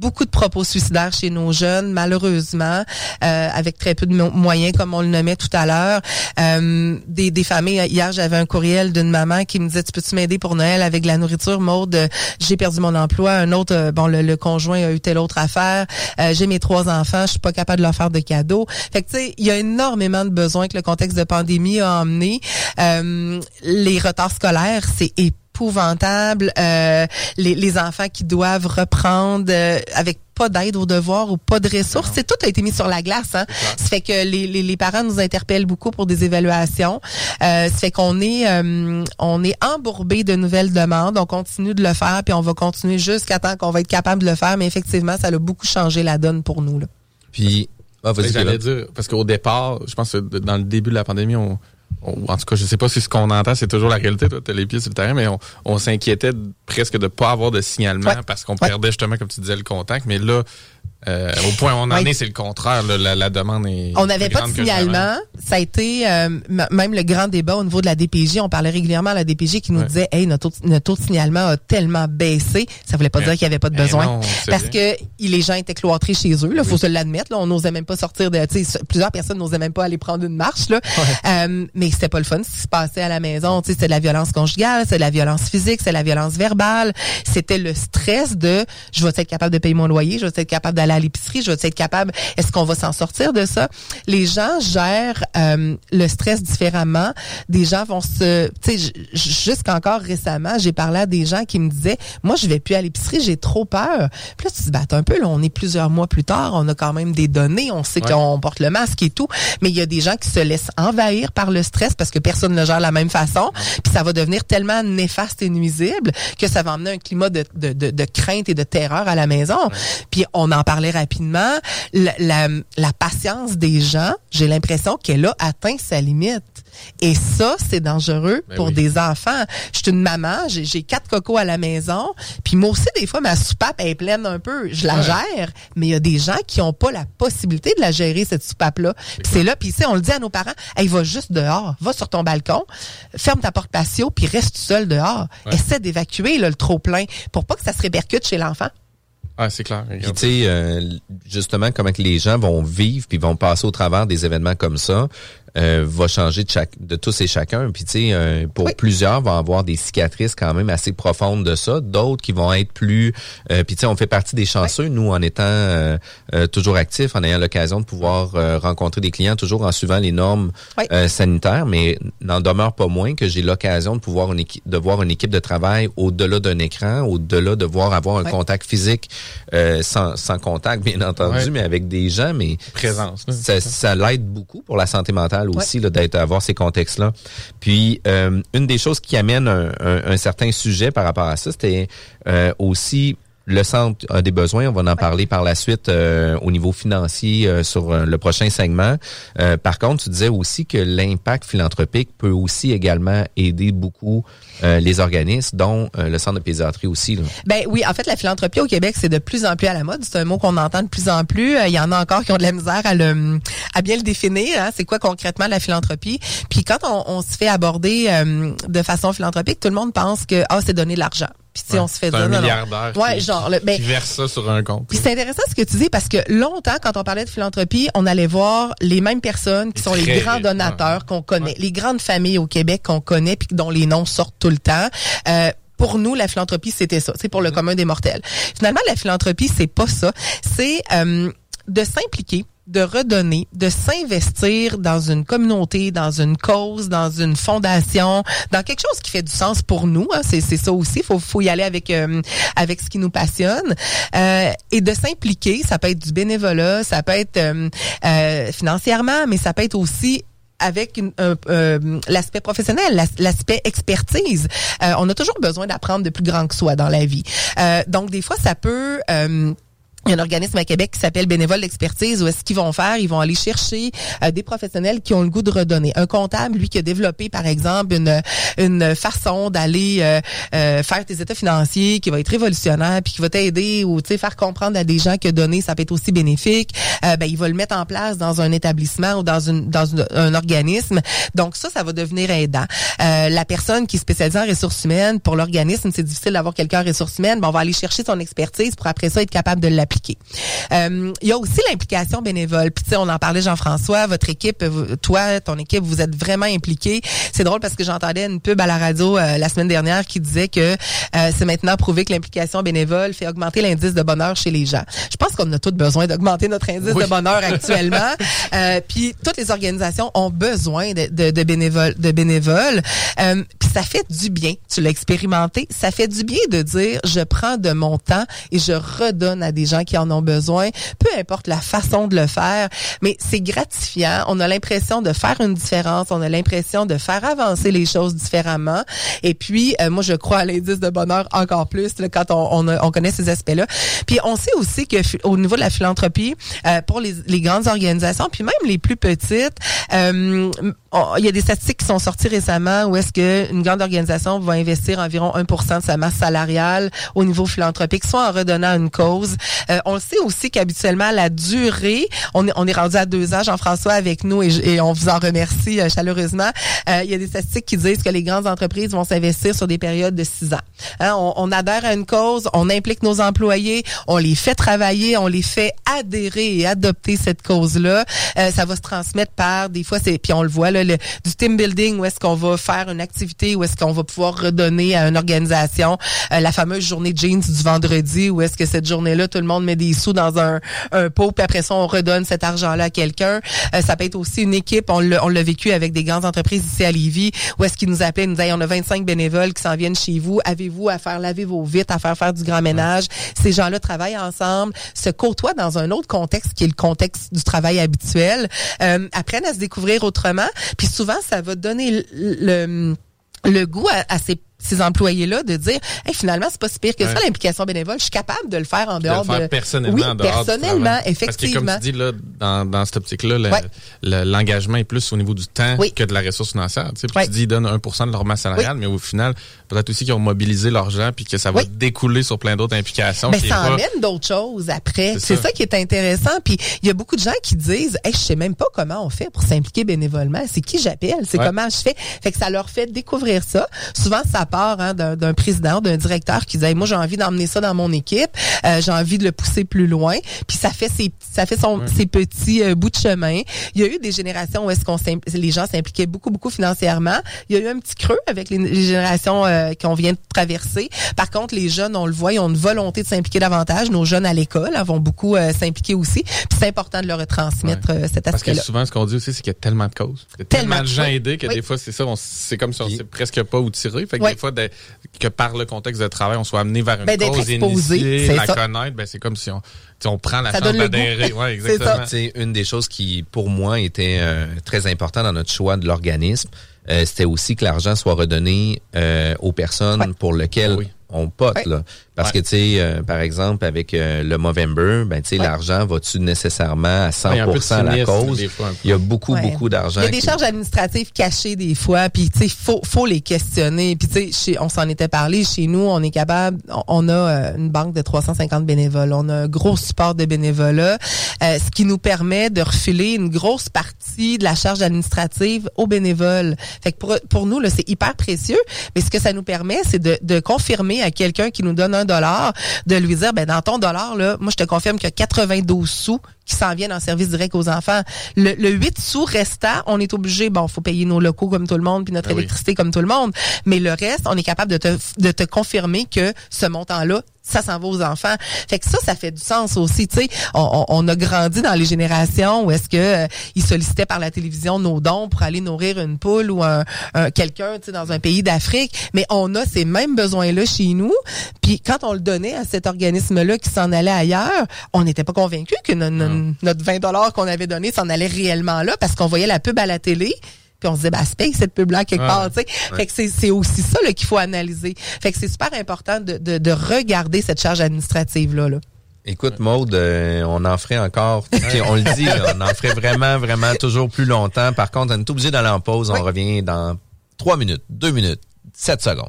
Beaucoup de propos suicidaires chez nos jeunes, malheureusement, euh, avec très peu de mo- moyens, comme on le nommait tout à l'heure. Euh, des, des familles, hier, j'avais un courriel d'une maman qui me disait, tu peux-tu m'aider pour Noël avec la nourriture? Maude, j'ai perdu mon emploi. Un autre, euh, bon, le, le conjoint a eu telle autre affaire. Euh, j'ai mes trois enfants, je suis pas capable de leur faire de cadeaux. Fait que, tu sais, il y a énormément de besoins que le contexte de pandémie a emmené. Euh, les retards scolaires, c'est épouvantable. Euh, les, les enfants qui doivent reprendre euh, avec pas d'aide aux devoirs ou pas de ressources. C'est tout a été mis sur la glace. Hein? Ça fait que les, les, les parents nous interpellent beaucoup pour des évaluations. Euh, ça fait qu'on est euh, on est embourbé de nouvelles demandes. On continue de le faire puis on va continuer jusqu'à temps qu'on va être capable de le faire. Mais effectivement, ça a beaucoup changé la donne pour nous. Là. puis ah, J'allais dire, parce qu'au départ, je pense que dans le début de la pandémie, on- en tout cas, je sais pas si ce qu'on entend, c'est toujours la réalité, toi, t'as les pieds sur le terrain, mais on, on s'inquiétait presque de pas avoir de signalement Ouais. parce qu'on Ouais. perdait justement, comme tu disais, le contact. Mais là, euh, au point où on en Ouais. est, c'est le contraire. là, la, la demande est. On n'avait pas de signalement. Ça a été euh, même le grand débat au niveau de la DPJ. On parlait régulièrement à la DPJ qui nous Ouais. disait Hey, notre taux, notre taux de signalement a tellement baissé. Ça voulait pas Mais- dire qu'il y avait pas de mais besoin. non, parce que il- les gens étaient cloîtrés chez eux. Là, faut se l'admettre. Là, on n'osait même pas sortir de. tu sais, Plusieurs personnes n'osaient même pas aller prendre une marche. Là. Euh, mais c'était pas le fun ce qui se passait à la maison. Tu sais, C'était de la violence conjugale, c'est de la violence physique, c'est de la violence verbale. C'était le stress de je vais être capable de payer mon loyer, je vais être capable d'aller à l'épicerie, je vais être capable. Est-ce qu'on va s'en sortir de ça? Les gens gèrent euh, le stress différemment. Des gens vont se, tu sais, jusqu'encore récemment, j'ai parlé à des gens qui me disaient, moi je vais plus à l'épicerie, j'ai trop peur. Puis là tu te attends un peu, là, on est plusieurs mois plus tard, on a quand même des données, on sait Ouais. qu'on porte le masque et tout, mais il y a des gens qui se laissent envahir par le stress parce que personne ne le gère de la même façon, puis ça va devenir tellement néfaste et nuisible que ça va emmener un climat de, de, de, de crainte et de terreur à la maison. Puis on en parlait rapidement, la, la, la patience des gens, j'ai l'impression qu'elle a atteint sa limite. Et ça, c'est dangereux Ben pour oui. des enfants. Je suis une maman, j'ai quatre cocos à la maison, puis moi aussi, des fois, ma soupape elle est pleine un peu. Je la gère, mais il y a des gens qui ont pas la possibilité de la gérer, cette soupape-là. Puis c'est là, puis tu sais, on le dit à nos parents, hey, va juste dehors, va sur ton balcon, ferme ta porte patio, puis reste seul dehors. Ouais. Essaie d'évacuer le trop-plein pour pas que ça se répercute chez l'enfant. Ah, c'est clair. Puis tu sais, euh, justement, comment que les gens vont vivre puis vont passer au travers des événements comme ça, euh, va changer de, chaque, de tous et chacun. Puis tu sais, euh, pour Oui. plusieurs, vont avoir des cicatrices quand même assez profondes de ça. D'autres qui vont être plus... Euh, puis tu sais, on fait partie des chanceux, nous, en étant euh, euh, toujours actifs, en ayant l'occasion de pouvoir euh, rencontrer des clients, toujours en suivant les normes Oui. euh, sanitaires, mais n'en demeure pas moins que j'ai l'occasion de pouvoir une équipe, de voir une équipe de travail au-delà d'un écran, au-delà de voir avoir un Oui. contact physique euh, sans, sans contact, bien entendu, mais avec des gens, mais Présence. ça, ça l'aide beaucoup pour la santé mentale aussi là, d'être avoir ces contextes-là. Puis euh, une des choses qui amène un, un- un certain sujet par rapport à ça, c'était euh, aussi le centre a des besoins. On va en parler par la suite euh, au niveau financier euh, sur euh, le prochain segment. Euh, par contre, tu disais aussi que l'impact philanthropique peut aussi également aider beaucoup euh, les organismes, dont euh, le centre de pédiatrie aussi. Là. Ben oui, en fait, la philanthropie au Québec, c'est de plus en plus à la mode. C'est un mot qu'on entend de plus en plus. Euh, Il y en a encore qui ont de la misère à le, à bien le définir. Hein. C'est quoi concrètement la philanthropie? Puis quand on, on se fait aborder euh, de façon philanthropique, tout le monde pense que ah c'est donner de l'argent. Puis Ouais. on se fait dire un non, non. milliardaire Ouais, qui, genre, le- ben- qui verse ça sur un compte. Puis c'est intéressant ce que tu dis parce que longtemps, quand on parlait de philanthropie, on allait voir les mêmes personnes qui sont les grands donateurs ouais. qu'on connaît, les grandes familles au Québec qu'on connaît puis dont les noms sortent tout le temps. Euh, pour nous, la philanthropie, c'était ça. C'est pour Mm-hmm. le commun des mortels. Finalement, la philanthropie, c'est pas ça. C'est euh, de s'impliquer de redonner, de s'investir dans une communauté, dans une cause, dans une fondation, dans quelque chose qui fait du sens pour nous. Hein. C'est, c'est ça aussi. Faut, faut y aller avec euh, avec ce qui nous passionne Euh, et de s'impliquer. Ça peut être du bénévolat, ça peut être euh, euh, financièrement, mais ça peut être aussi avec un- euh, l'aspect professionnel, l'as- l'aspect expertise. Euh, on a toujours besoin d'apprendre de plus grand que soi dans la vie. Euh, donc des fois, ça peut euh, il y a un organisme à Québec qui s'appelle Bénévole d'expertise où est-ce qu'ils vont faire? Ils vont aller chercher euh, des professionnels qui ont le goût de redonner. Un comptable, lui, qui a développé, par exemple, une, une façon d'aller euh, euh, faire tes états financiers, qui va être révolutionnaire, puis qui va t'aider ou faire comprendre à des gens que donner, ça peut être aussi bénéfique. ben, il va le mettre en place dans un établissement ou dans une dans un organisme. Donc ça, ça va devenir aidant. la personne qui est spécialisée en ressources humaines, pour l'organisme, c'est difficile d'avoir quelqu'un en ressources humaines, ben, on va aller chercher son expertise pour après ça être capable de l'appliquer euh, il y a aussi l'implication bénévole. Puis tu sais, on en parlait Jean-François, votre équipe, toi, ton équipe, vous êtes vraiment impliqués. C'est drôle parce que j'entendais une pub à la radio euh, la semaine dernière qui disait que euh, c'est maintenant prouvé que l'implication bénévole fait augmenter l'indice de bonheur chez les gens. Je pense qu'on a tous besoin d'augmenter notre indice de bonheur actuellement. puis toutes les organisations ont besoin de, de, de bénévoles. De bénévoles. puis ça fait du bien. Tu l'as expérimenté. Ça fait du bien de dire je prends de mon temps et je redonne à des gens qui en ont besoin, peu importe la façon de le faire, mais c'est gratifiant. On a l'impression de faire une différence, on a l'impression de faire avancer les choses différemment. Et puis, euh, moi, je crois à l'indice de bonheur encore plus quand on, on, connaît ces aspects-là. Puis, on sait aussi que au niveau de la philanthropie, euh, pour les, les, grandes organisations, puis même les plus petites, euh, il y a des statistiques qui sont sorties récemment où est-ce que une grande organisation va investir environ 1% de sa masse salariale au niveau philanthropique, soit en redonnant une cause. Euh, on le sait aussi qu'habituellement la durée, on est, on est rendu à deux ans, Jean-François avec nous et, et, on vous en remercie euh, chaleureusement. Euh, il y a des statistiques qui disent que les grandes entreprises vont s'investir sur des périodes de six ans. Hein, on, on, adhère à une cause, on implique nos employés, on les fait travailler, on les fait adhérer et adopter cette cause-là. ça va se transmettre par des fois, c'est puis on le voit là, du team building où est-ce qu'on va faire une activité, où est-ce qu'on va pouvoir redonner à une organisation euh, la fameuse journée jeans du vendredi, où est-ce que cette journée-là, tout le monde met des sous dans un, un pot, puis après ça, on redonne cet argent-là à quelqu'un. Euh, ça peut être aussi une équipe, on l'a vécu avec des grandes entreprises ici à Lévis, où est-ce qu'ils nous appelaient, ils nous disaient, on a 25 bénévoles qui s'en viennent chez vous, avez-vous à faire laver vos vitres, à faire faire du grand ménage? Ces gens-là travaillent ensemble, se côtoient dans un autre contexte qui est le contexte du travail habituel, euh, apprennent à se découvrir autrement. Puis souvent, ça va donner le, le, goût à, à ces ces employés-là de dire hey, finalement c'est pas si pire que ça. L'implication bénévole je suis capable de le faire en dehors de, le faire personnellement oui, en dehors personnellement effectivement parce que comme tu dis là dans, dans cette optique là l'engagement est plus au niveau du temps que de la ressource financière. Tu sais tu dis ils donnent 1% de leur masse salariale mais au final peut-être aussi qu'ils ont mobilisé l'argent puis que ça va découler sur plein d'autres implications mais ça amène d'autres choses après. C'est ça. qui est intéressant puis il y a beaucoup de gens qui disent hey, je sais même pas comment on fait pour s'impliquer bénévolement. C'est qui j'appelle? C'est comment je fais? Fait que ça leur fait découvrir ça. Souvent ça part hein, d'un président, d'un directeur qui disait moi j'ai envie d'emmener ça dans mon équipe, euh, j'ai envie de le pousser plus loin, puis ça fait ses ça fait son ses petits euh, bouts de chemin. Il y a eu des générations où est-ce qu'on les gens s'impliquaient beaucoup beaucoup financièrement. Il y a eu un petit creux avec les, générations euh, qu'on vient de traverser. Par contre, les jeunes, on le voit, ils ont une volonté de s'impliquer davantage. Nos jeunes à l'école hein, vont beaucoup s'impliquer aussi. Puis c'est important de leur retransmettre cet aspect-là. Parce que souvent, ce qu'on dit aussi, c'est qu'il y a tellement de causes, il y a tellement, de gens aidés que des fois, c'est ça, c'est comme si on sait presque pas où tirer. Fait que des fois, que par le contexte de travail, on soit amené vers une ben, cause initiée, la connaître, ben, c'est comme si on, on prend la chance d'adhérer. Ouais, exactement. c'est une des choses qui, pour moi, était euh, très important dans notre choix de l'organisme. Euh, c'était aussi que l'argent soit redonné euh, aux personnes pour lesquelles on pote. Là. Parce que, tu sais, euh, par exemple, avec euh, le Movember, ben, tu sais, l'argent va-tu nécessairement à 100 à la cause? Il y a beaucoup, beaucoup d'argent. Il y a des charges administratives cachées des fois, puis, tu sais, faut, faut les questionner. Puis, tu sais, on s'en était parlé, chez nous, on est capable, on, a euh, une banque de 350 bénévoles. On a un gros support de bénévolat, ce qui nous permet de refiler une grosse partie de la charge administrative aux bénévoles. Fait que pour, pour nous, là, c'est hyper précieux, mais ce que ça nous permet, c'est de, de confirmer à quelqu'un qui nous donne un dollar, de lui dire, ben dans ton dollar, là, moi je te confirme qu'il y a 92 sous qui s'en viennent en service direct aux enfants. Le, le 8 sous restant, on est obligé, bon, faut payer nos locaux comme tout le monde, puis notre ben électricité comme tout le monde, mais le reste, on est capable de te, de te confirmer que ce montant-là, ça s'en va aux enfants. Fait que ça, ça fait du sens aussi. Tu sais, on, on, a grandi dans les générations où est-ce que euh, ils sollicitaient par la télévision nos dons pour aller nourrir une poule ou un, quelqu'un, tu sais, dans un pays d'Afrique. Mais on a ces mêmes besoins-là chez nous. Puis quand on le donnait à cet organisme-là qui s'en allait ailleurs, on n'était pas convaincu que notre 20 dollars qu'on avait donné s'en allait réellement là parce qu'on voyait la pub à la télé puis on se disait bah c'est cette pub là quelque part tu sais fait que c'est aussi ça qu'il faut analyser fait que c'est super important de, de, de regarder cette charge administrative là, là. Écoute, Maude, euh, on en ferait encore, on le dit, on en ferait vraiment, vraiment toujours plus longtemps. Par contre, on est obligé d'aller en pause. On revient dans trois minutes, deux minutes, sept secondes.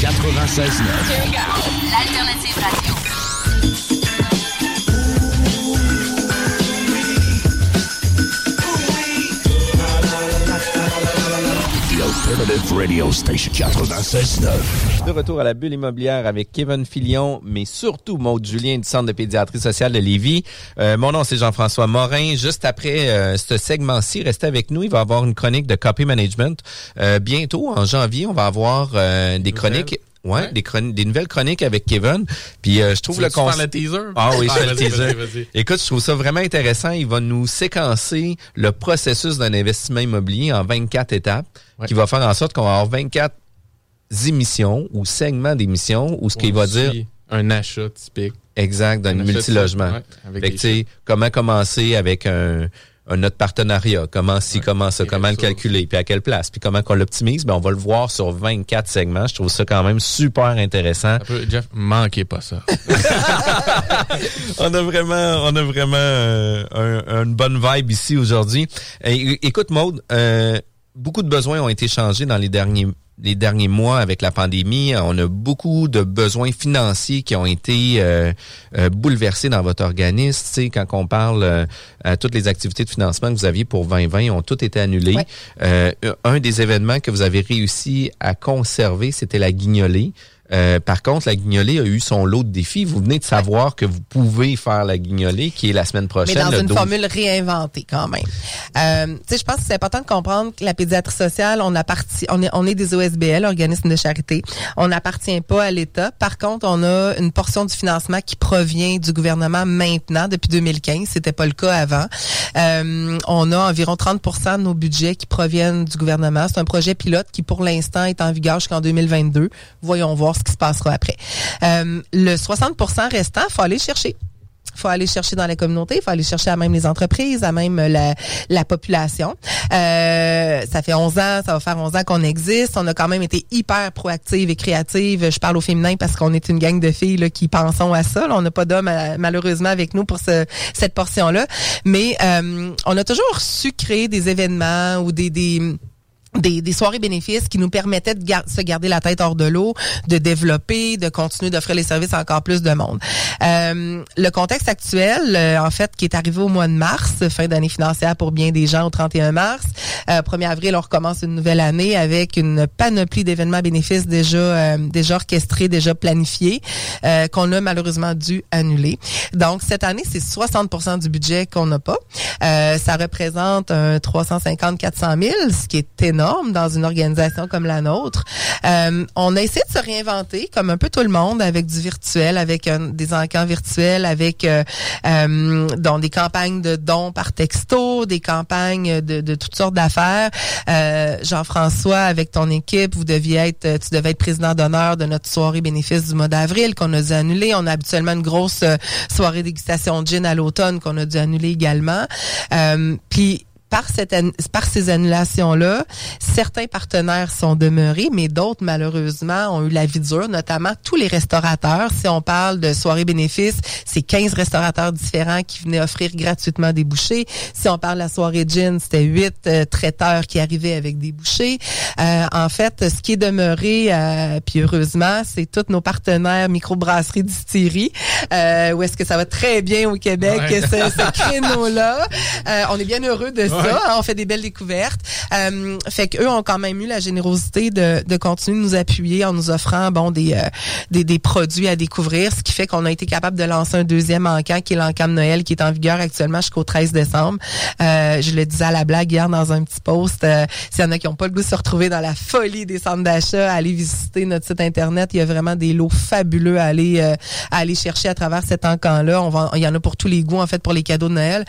96 L'alternative radio. Radio Station De retour à la bulle immobilière avec Kevin Filion, mais surtout Maude Julien du Centre de pédiatrie sociale de Lévis. Euh, mon nom, c'est Jean-François Morin. Juste après euh, ce segment-ci, restez avec nous. Il va y avoir une chronique de copy management. Euh, bientôt, en janvier, on va avoir des chroniques Ouais, Des, des nouvelles chroniques avec Kevin. Puis euh, je trouve le concept. teaser? Ah oui, c'est le teaser. Écoute, je trouve ça vraiment intéressant. Il va nous séquencer le processus d'un investissement immobilier en 24 étapes, qui va faire en sorte qu'on va avoir 24 émissions ou segments d'émissions ou ce qu'il va dire un achat typique. Exact, d'un multilogement. Ouais, fait que, comment commencer avec un un autre partenariat, comment si, comment ça, comment le calculer, puis à quelle place, puis comment qu'on l'optimise, ben on va le voir sur 24 segments. Je trouve ça quand même super intéressant. Jeff, manquez pas ça. on a vraiment, on a vraiment euh, une bonne vibe ici aujourd'hui. Écoute, Maude, euh, beaucoup de besoins ont été changés dans les derniers les derniers mois avec la pandémie, on a beaucoup de besoins financiers qui ont été euh, euh, bouleversés dans votre organisme. Tu sais, quand on parle euh, à toutes les activités de financement que vous aviez pour 2020 ont toutes été annulées. un des événements que vous avez réussi à conserver, c'était la guignolée. Euh, par contre, la guignolée a eu son lot de défis. Vous venez de savoir que vous pouvez faire la guignolée, qui est la semaine prochaine. Mais dans une formule réinventée quand même. Euh, je pense que c'est important de comprendre que la pédiatrie sociale, on appartient, on est, on est des OSBL, organismes de charité. On n'appartient pas à l'État. Par contre, on a une portion du financement qui provient du gouvernement maintenant, depuis 2015. C'était pas le cas avant. Euh, on a environ 30% de nos budgets qui proviennent du gouvernement. C'est un projet pilote qui, pour l'instant, est en vigueur jusqu'en 2022. Voyons voir ce qui se passera après. Euh, le 60% restant, faut aller chercher faut aller chercher dans la communauté, il faut aller chercher à même les entreprises, à même la, la population. Euh, ça fait 11 ans, ça va faire 11 ans qu'on existe. On a quand même été hyper proactive et créative. Je parle au féminin parce qu'on est une gang de filles là, qui pensons à ça. on n'a pas d'hommes euh, malheureusement avec nous pour ce, cette portion-là. Mais euh, on a toujours su créer des événements ou des, des des, des, soirées bénéfices qui nous permettaient de se garder la tête hors de l'eau, de développer, de continuer d'offrir les services à encore plus de monde. Euh, le contexte actuel, euh, en fait, qui est arrivé au mois de mars, fin d'année financière pour bien des gens au 31 mars. Euh, 1er avril, on recommence une nouvelle année avec une panoplie d'événements bénéfices déjà euh, déjà orchestrés, déjà planifiés, euh, qu'on a malheureusement dû annuler. Donc cette année, c'est 60% du budget qu'on n'a pas. ça représente un 350-400 000, ce qui est énorme dans une organisation comme la nôtre. Euh, on a essayé de se réinventer, comme un peu tout le monde, avec du virtuel, avec des encans virtuels, avec euh, euh, des campagnes de dons par texto, des campagnes de, de toutes sortes d'affaires. Euh, Jean-François, avec ton équipe, vous deviez être, tu devais être président d'honneur de notre soirée bénéfice du mois d'avril qu'on a dû annuler. On a habituellement une grosse euh, soirée dégustation de gin à l'automne qu'on a dû annuler également. Puis par, cette, par ces annulations-là, certains partenaires sont demeurés, mais d'autres, malheureusement, ont eu la vie dure, notamment tous les restaurateurs. Si on parle de soirée bénéfice, c'est 15 restaurateurs différents qui venaient offrir gratuitement des bouchées. Si on parle de la soirée gin, c'était 8 euh, traiteurs qui arrivaient avec des bouchées. Euh, en fait, ce qui est demeuré, euh, puis heureusement, c'est tous nos partenaires microbrasseries distilleries, euh, où est-ce que ça va très bien au Québec, ce, ce créneau-là. on est bien heureux de Hein, on fait des belles découvertes. Euh, fait qu'eux ont quand même eu la générosité de, de continuer de nous appuyer en nous offrant bon des, euh, des, des produits à découvrir, ce qui fait qu'on a été capable de lancer un deuxième encamp qui est l'encamp de Noël qui est en vigueur actuellement jusqu'au 13 décembre. Euh, je le disais à la blague hier dans un petit post. Euh, S'il y en a qui n'ont pas le goût de se retrouver dans la folie des centres d'achat, aller visiter notre site internet. Il y a vraiment des lots fabuleux à aller euh, à aller chercher à travers cet encamp-là. On va, il y en a pour tous les goûts en fait pour les cadeaux de Noël.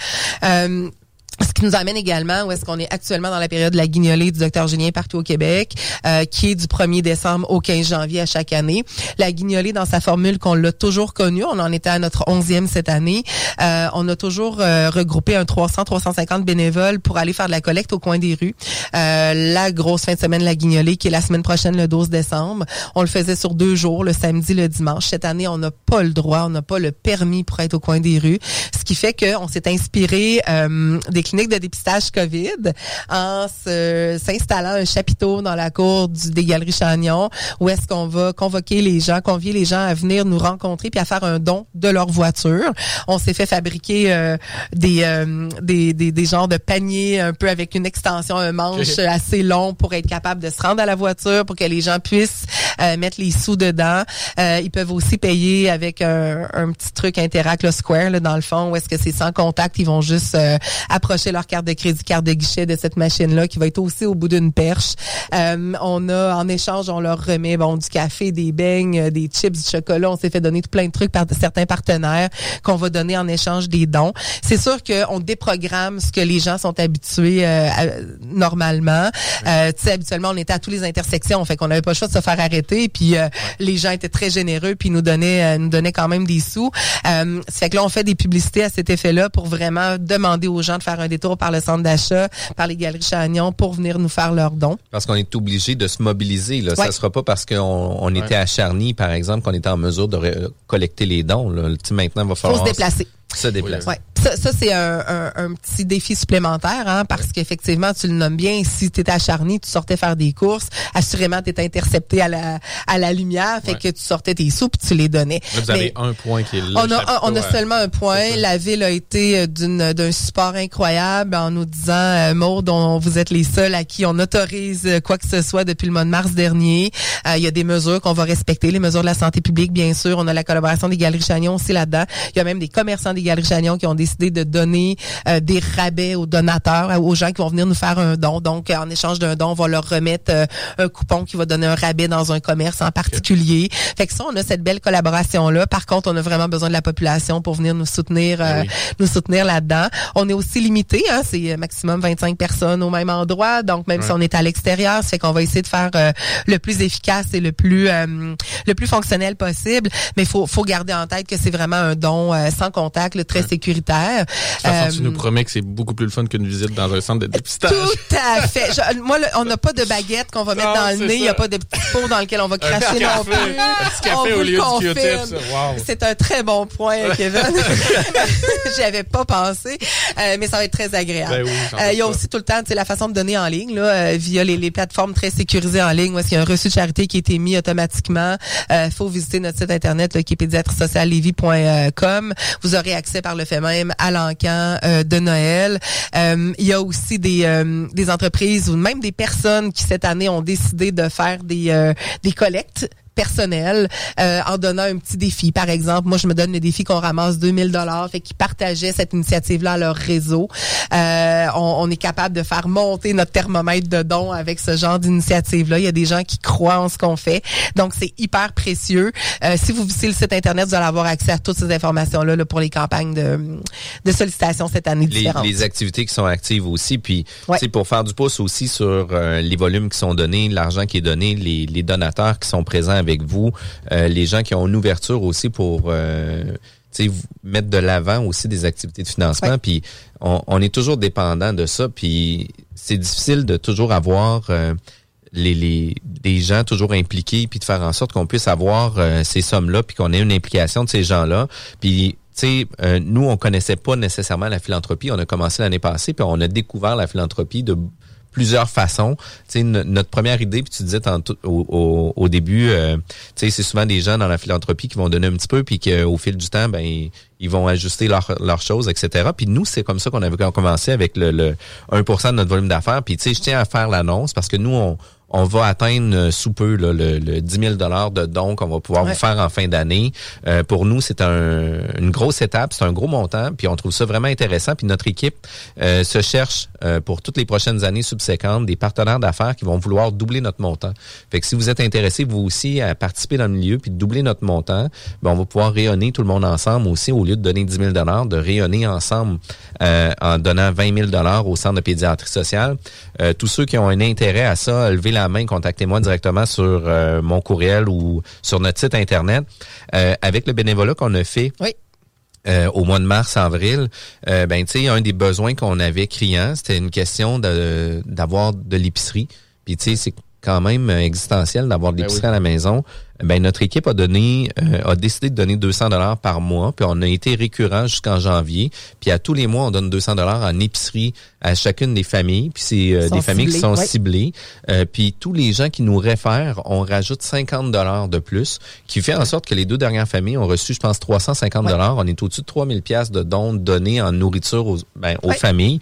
Euh, qui nous amène également où est-ce qu'on est actuellement dans la période de la guignolée du docteur Julien partout au Québec, euh, qui est du 1er décembre au 15 janvier à chaque année. La guignolée dans sa formule qu'on l'a toujours connue, on en était à notre 11e cette année. Euh, on a toujours euh, regroupé un 300-350 bénévoles pour aller faire de la collecte au coin des rues. la grosse fin de semaine la guignolée qui est la semaine prochaine, le 12 décembre. On le faisait sur deux jours, le samedi, le dimanche. Cette année, on n'a pas le droit, on n'a pas le permis pour être au coin des rues, ce qui fait qu'on s'est inspiré des cliniques de dépistage COVID en s'installant un chapiteau dans la cour du, des Galeries Chagnon où est-ce qu'on va convoquer les gens, convier les gens à venir nous rencontrer puis à faire un don de leur voiture. On s'est fait fabriquer euh, des, euh, des, des, des, genres de paniers un peu avec une extension, un manche assez long pour être capable de se rendre à la voiture, pour que les gens puissent euh, mettre les sous dedans. ils peuvent aussi payer avec un, un petit truc Interact Square là, dans le fond où est-ce que c'est sans contact, ils vont juste approcher leur carte de crédit, carte de guichet de cette machine-là qui va être aussi au bout d'une perche. Euh, on a, en échange, on leur remet bon du café, des beignes, euh, des chips, du chocolat. On s'est fait donner tout plein de trucs par certains partenaires qu'on va donner en échange des dons. C'est sûr qu'on déprogramme ce que les gens sont habitués euh, normalement. Euh, tu sais, habituellement, on était à toutes les intersections, fait qu'on n'avait pas le choix de se faire arrêter. Puis les gens étaient très généreux, puis nous donnaient, nous donnaient quand même des sous. Euh, fait que là, on fait des publicités à cet effet-là pour vraiment demander aux gens de faire un détour par le centre d'achat, par les galeries Chagnon pour venir nous faire leurs dons. Parce qu'on est obligé de se mobiliser. Là. Ça sera pas parce qu'on on était à Charny, par exemple, qu'on était en mesure de collecter les dons. Là. Maintenant, il va falloir... Faut se déplacer. Se déplacer. Ouais ça, c'est un, un, petit défi supplémentaire, hein, parce qu'effectivement, tu le nommes bien, si tu étais à Charny, tu sortais faire des courses, assurément, tu étais intercepté à la, à la lumière, fait que tu sortais tes sous puis tu les donnais. vous avez un point qui est là. On a, on a seulement un point. La ville a été euh, d'une d'un support incroyable en nous disant, euh, Maud, on, vous êtes les seuls à qui on autorise quoi que ce soit depuis le mois de mars dernier. Euh, il y a des mesures qu'on va respecter, les mesures de la santé publique, bien sûr. On a la collaboration des Galeries Chagnon aussi là-dedans. Il y a même des commerçants des Galeries Chagnon qui ont décidé de donner euh, des rabais aux donateurs, aux gens qui vont venir nous faire un don. Donc, en échange d'un don, on va leur remettre euh, un coupon qui va donner un rabais dans un commerce en particulier. Fait que ça, on a cette belle collaboration-là. Par contre, on a vraiment besoin de la population pour venir nous soutenir, euh, nous soutenir là-dedans. On est aussi limité, hein, c'est maximum 25 personnes au même endroit. Donc, même si on est à l'extérieur, c'est qu'on va essayer de faire le plus efficace et le plus le plus fonctionnel possible. Mais il faut, faut garder en tête que c'est vraiment un don sans contact, le très sécuritaire. De toute façon, tu nous euh, promets que c'est beaucoup plus le fun qu'une visite dans un centre de dépistage. Tout à fait. moi, on n'a pas de baguette qu'on va mettre dans le nez. Il n'y a pas de petit pot dans lequel on va cracher non plus. Un petit café au lieu du. C'est un très bon point, Kevin. J'y avais pas pensé, euh, mais ça va être très agréable. Ben euh, il y a aussi tout le temps la façon de donner en ligne, là, via les, les, plateformes très sécurisées en ligne, où est-ce qu'il y a un reçu de charité qui a été mis automatiquement. Il faut visiter notre site internet là, qui est pédiatresociallevy.com. Vous aurez accès par le fait même à l'encan euh, de Noël. Euh, il y a aussi des, euh, des entreprises ou même des personnes qui cette année ont décidé de faire des, des collectes personnel euh, en donnant un petit défi. Par exemple, moi, je me donne le défi qu'on ramasse 2000 dollars, fait qu'ils partageaient cette initiative-là à leur réseau. Euh, on, on, est capable de faire monter notre thermomètre de dons avec ce genre d'initiative-là. Il y a des gens qui croient en ce qu'on fait, donc c'est hyper précieux. Euh, si vous visitez le site internet, vous allez avoir accès à toutes ces informations-là là, pour les campagnes de, de sollicitation cette année les, Les activités qui sont actives aussi, puis c'est pour faire du pouce aussi sur euh, les volumes qui sont donnés, l'argent qui est donné, les, les donateurs qui sont présents avec vous, euh, les gens qui ont une ouverture aussi pour euh, mettre de l'avant aussi des activités de financement. Puis on, est toujours dépendant de ça. Puis c'est difficile de toujours avoir euh, les, les, des gens toujours impliqués, puis de faire en sorte qu'on puisse avoir ces sommes-là, puis qu'on ait une implication de ces gens-là. Puis tu sais, nous, on connaissait pas nécessairement la philanthropie. On a commencé l'année passée, puis on a découvert la philanthropie de plusieurs façons. Tu sais, notre première idée, puis tu disais tantôt, au, au, début, euh, tu sais, c'est souvent des gens dans la philanthropie qui vont donner un petit peu, puis qu'au fil du temps, ben ils, vont ajuster leurs choses, etc. Puis nous, c'est comme ça qu'on avait commencé avec le, le 1% de notre volume d'affaires. Puis tu sais, je tiens à faire l'annonce parce que nous, on, on va atteindre euh, sous peu le, le 10 000 de dons qu'on va pouvoir vous faire en fin d'année. Euh, pour nous, c'est un, une grosse étape, c'est un gros montant, puis on trouve ça vraiment intéressant. Puis notre équipe euh, se cherche pour toutes les prochaines années subséquentes des partenaires d'affaires qui vont vouloir doubler notre montant. Fait que si vous êtes intéressé, vous aussi, à participer dans le milieu, puis de doubler notre montant, ben, on va pouvoir rayonner tout le monde ensemble aussi, au lieu de donner 10 000 de rayonner ensemble en donnant 20 000 au centre de pédiatrie sociale. tous ceux qui ont un intérêt à ça, lever la main, contactez-moi directement sur euh, mon courriel ou sur notre site internet. Euh, avec le bénévolat qu'on a fait. Euh, au mois de mars, avril, ben tu sais, un des besoins qu'on avait criant, c'était une question de d'avoir de l'épicerie. Puis tu sais, c'est quand même existentiel d'avoir de ben l'épicerie à la maison ben notre équipe a donné euh, a décidé de donner 200 dollars par mois puis on a été récurrent jusqu'en janvier. Puis à tous les mois on donne 200 dollars en épicerie à chacune des familles. Puis c'est euh, des familles qui sont ciblées. Euh, puis tous les gens qui nous réfèrent on rajoute 50 dollars de plus qui fait en sorte que les deux dernières familles ont reçu je pense 350 dollars. On est au-dessus de 3000 pièces de dons donnés en nourriture aux, ben, aux familles.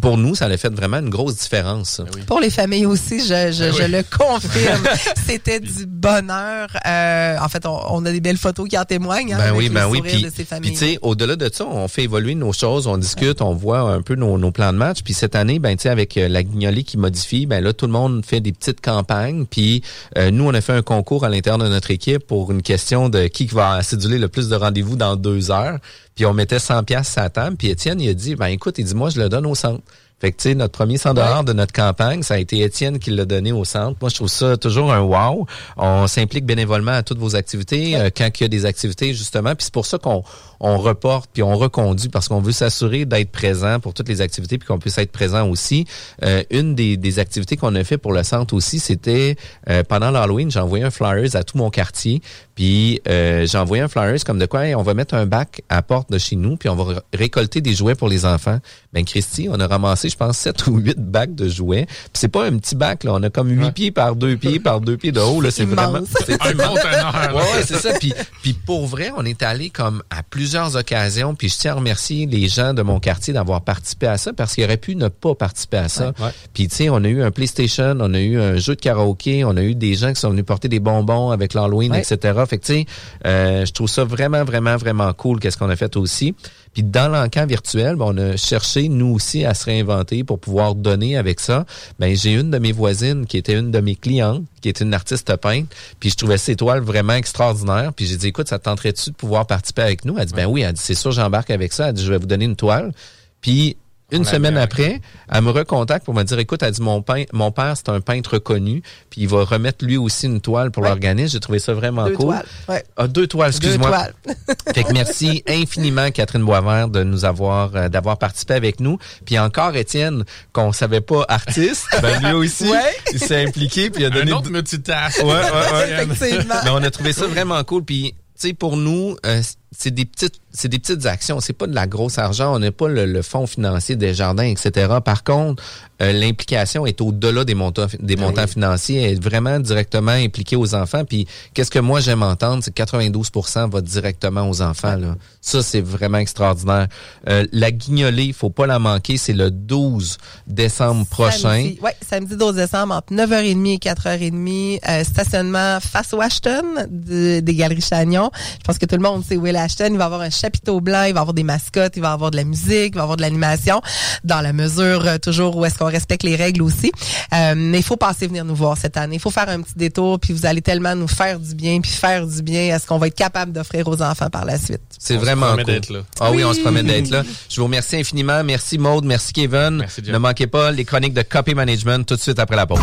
Pour nous ça a fait vraiment une grosse différence. Pour les familles aussi je, je, ben je le confirme. C'était du bonheur euh, en fait, on, a des belles photos qui en témoignent. Hein, ben oui, ben oui. Puis, tu sais, au-delà de ça, on fait évoluer nos choses, on discute, on voit un peu nos, plans de match. Puis cette année, ben tu sais, avec euh, la guignolée qui modifie, ben là, tout le monde fait des petites campagnes. Puis euh, nous, on a fait un concours à l'intérieur de notre équipe pour une question de qui va assiduler le plus de rendez-vous dans deux heures. Puis on mettait 100 pièces à table. Puis Étienne, il a dit, ben écoute, il dit, moi, je le donne au centre. Fait que, tu sais, notre premier 100 dollars de notre campagne, ça a été Étienne qui l'a donné au centre. Moi, je trouve ça toujours un wow. On s'implique bénévolement à toutes vos activités, euh, quand il y a des activités, justement. Puis c'est pour ça qu'on on reporte puis on reconduit parce qu'on veut s'assurer d'être présent pour toutes les activités puis qu'on puisse être présent aussi. Euh, une des, des activités qu'on a fait pour le centre aussi, c'était euh, pendant l'Halloween, j'ai envoyé un flyers à tout mon quartier. Puis euh, j'ai envoyé un flyers comme de quoi on va mettre un bac à porte de chez nous puis on va récolter des jouets pour les enfants. Ben Christy, on a ramassé je pense sept ou huit bacs de jouets. Puis c'est pas un petit bac là, on a comme huit pieds par deux pieds par deux pieds de haut là, c'est vraiment c'est un conteneur. Ouais, ouais c'est ça puis puis pour vrai, on est allé comme à plus plusieurs occasions, puis je tiens à remercier les gens de mon quartier d'avoir participé à ça parce qu'ils auraient pu ne pas participer à ça. Puis tu sais, on a eu un PlayStation, on a eu un jeu de karaoké, on a eu des gens qui sont venus porter des bonbons avec l'Halloween, etc. Fait que tu sais, euh, je trouve ça vraiment, vraiment, vraiment cool qu'est-ce qu'on a fait aussi. Puis dans l'encan virtuel, ben, on a cherché nous aussi à se réinventer pour pouvoir donner avec ça. Ben j'ai une de mes voisines qui était une de mes clientes, qui est une artiste peintre, puis je trouvais ses toiles vraiment extraordinaires. Puis j'ai dit écoute, ça tenterait-tu de pouvoir participer avec nous? Elle dit ben oui, elle dit c'est sûr, j'embarque avec ça. Elle dit je vais vous donner une toile. Puis une semaine après, elle me recontacte pour me dire, écoute, elle dit, mon, mon père, c'est un peintre connu, puis il va remettre lui aussi une toile pour l'organisme. J'ai trouvé ça vraiment deux cool. Toiles. Ouais. Ah, deux toiles, excuse-moi. Deux toiles. fait que merci infiniment, Catherine Boisvert, de nous avoir, euh, d'avoir participé avec nous. Puis encore, Étienne, qu'on savait pas artiste, ben lui aussi, il s'est impliqué, puis il a donné... Un autre multitâche. Ouais, ouais, ouais. Effectivement. Mais on a trouvé ça vraiment cool, puis tu sais, pour nous, euh, c'est des petites c'est des petites actions, c'est pas de la grosse argent, on n'est pas le, fonds financier des jardins, etc. Par contre, euh, l'implication est au-delà des montants des montants financiers, elle est vraiment directement impliquée aux enfants. Puis qu'est-ce que moi j'aime entendre, c'est que 92% va directement aux enfants. Là. Ça, c'est vraiment extraordinaire. Euh, la guignolée, il faut pas la manquer, c'est le 12 décembre prochain. Oui, samedi 12 décembre entre 9h30 et 4h30, euh, stationnement face au Ashton des Galeries Chagnon. Je pense que tout le monde sait où est Il va avoir un chapiteau blanc, il va avoir des mascottes, il va avoir de la musique, il va avoir de l'animation, dans la mesure euh, toujours où est-ce qu'on respecte les règles aussi. Euh, mais il faut passer venir nous voir cette année. Il faut faire un petit détour, puis vous allez tellement nous faire du bien, puis faire du bien à ce qu'on va être capable d'offrir aux enfants par la suite. C'est vraiment cool. d'être là. Ah oui. on se promet d'être là. Je vous remercie infiniment. Merci Maude, merci Kevin. Merci ne manquez pas les chroniques de Copy Management tout de suite après la pause.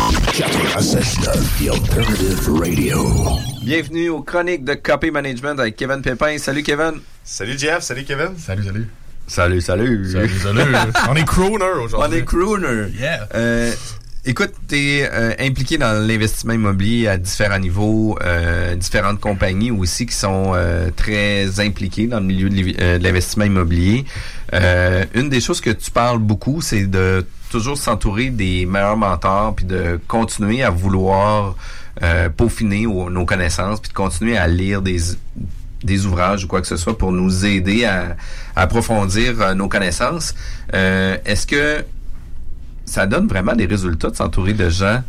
Bienvenue aux chroniques de Copy Management avec Kevin Pépin. Salut Kevin. Salut Jeff, salut Kevin. Salut, salut. Salut, salut. Salut, salut. On est crooner aujourd'hui. On est crooner. Yeah. Euh, écoute, tu es euh, impliqué dans l'investissement immobilier à différents niveaux, euh, différentes compagnies aussi qui sont euh, très impliquées dans le milieu de l'investissement immobilier. une des choses que tu parles beaucoup, c'est de toujours s'entourer des meilleurs mentors puis de continuer à vouloir peaufiner nos connaissances puis de continuer à lire des des ouvrages ou quoi que ce soit pour nous aider à, approfondir euh, nos connaissances. Euh, est-ce que ça donne vraiment des résultats de s'entourer de gens?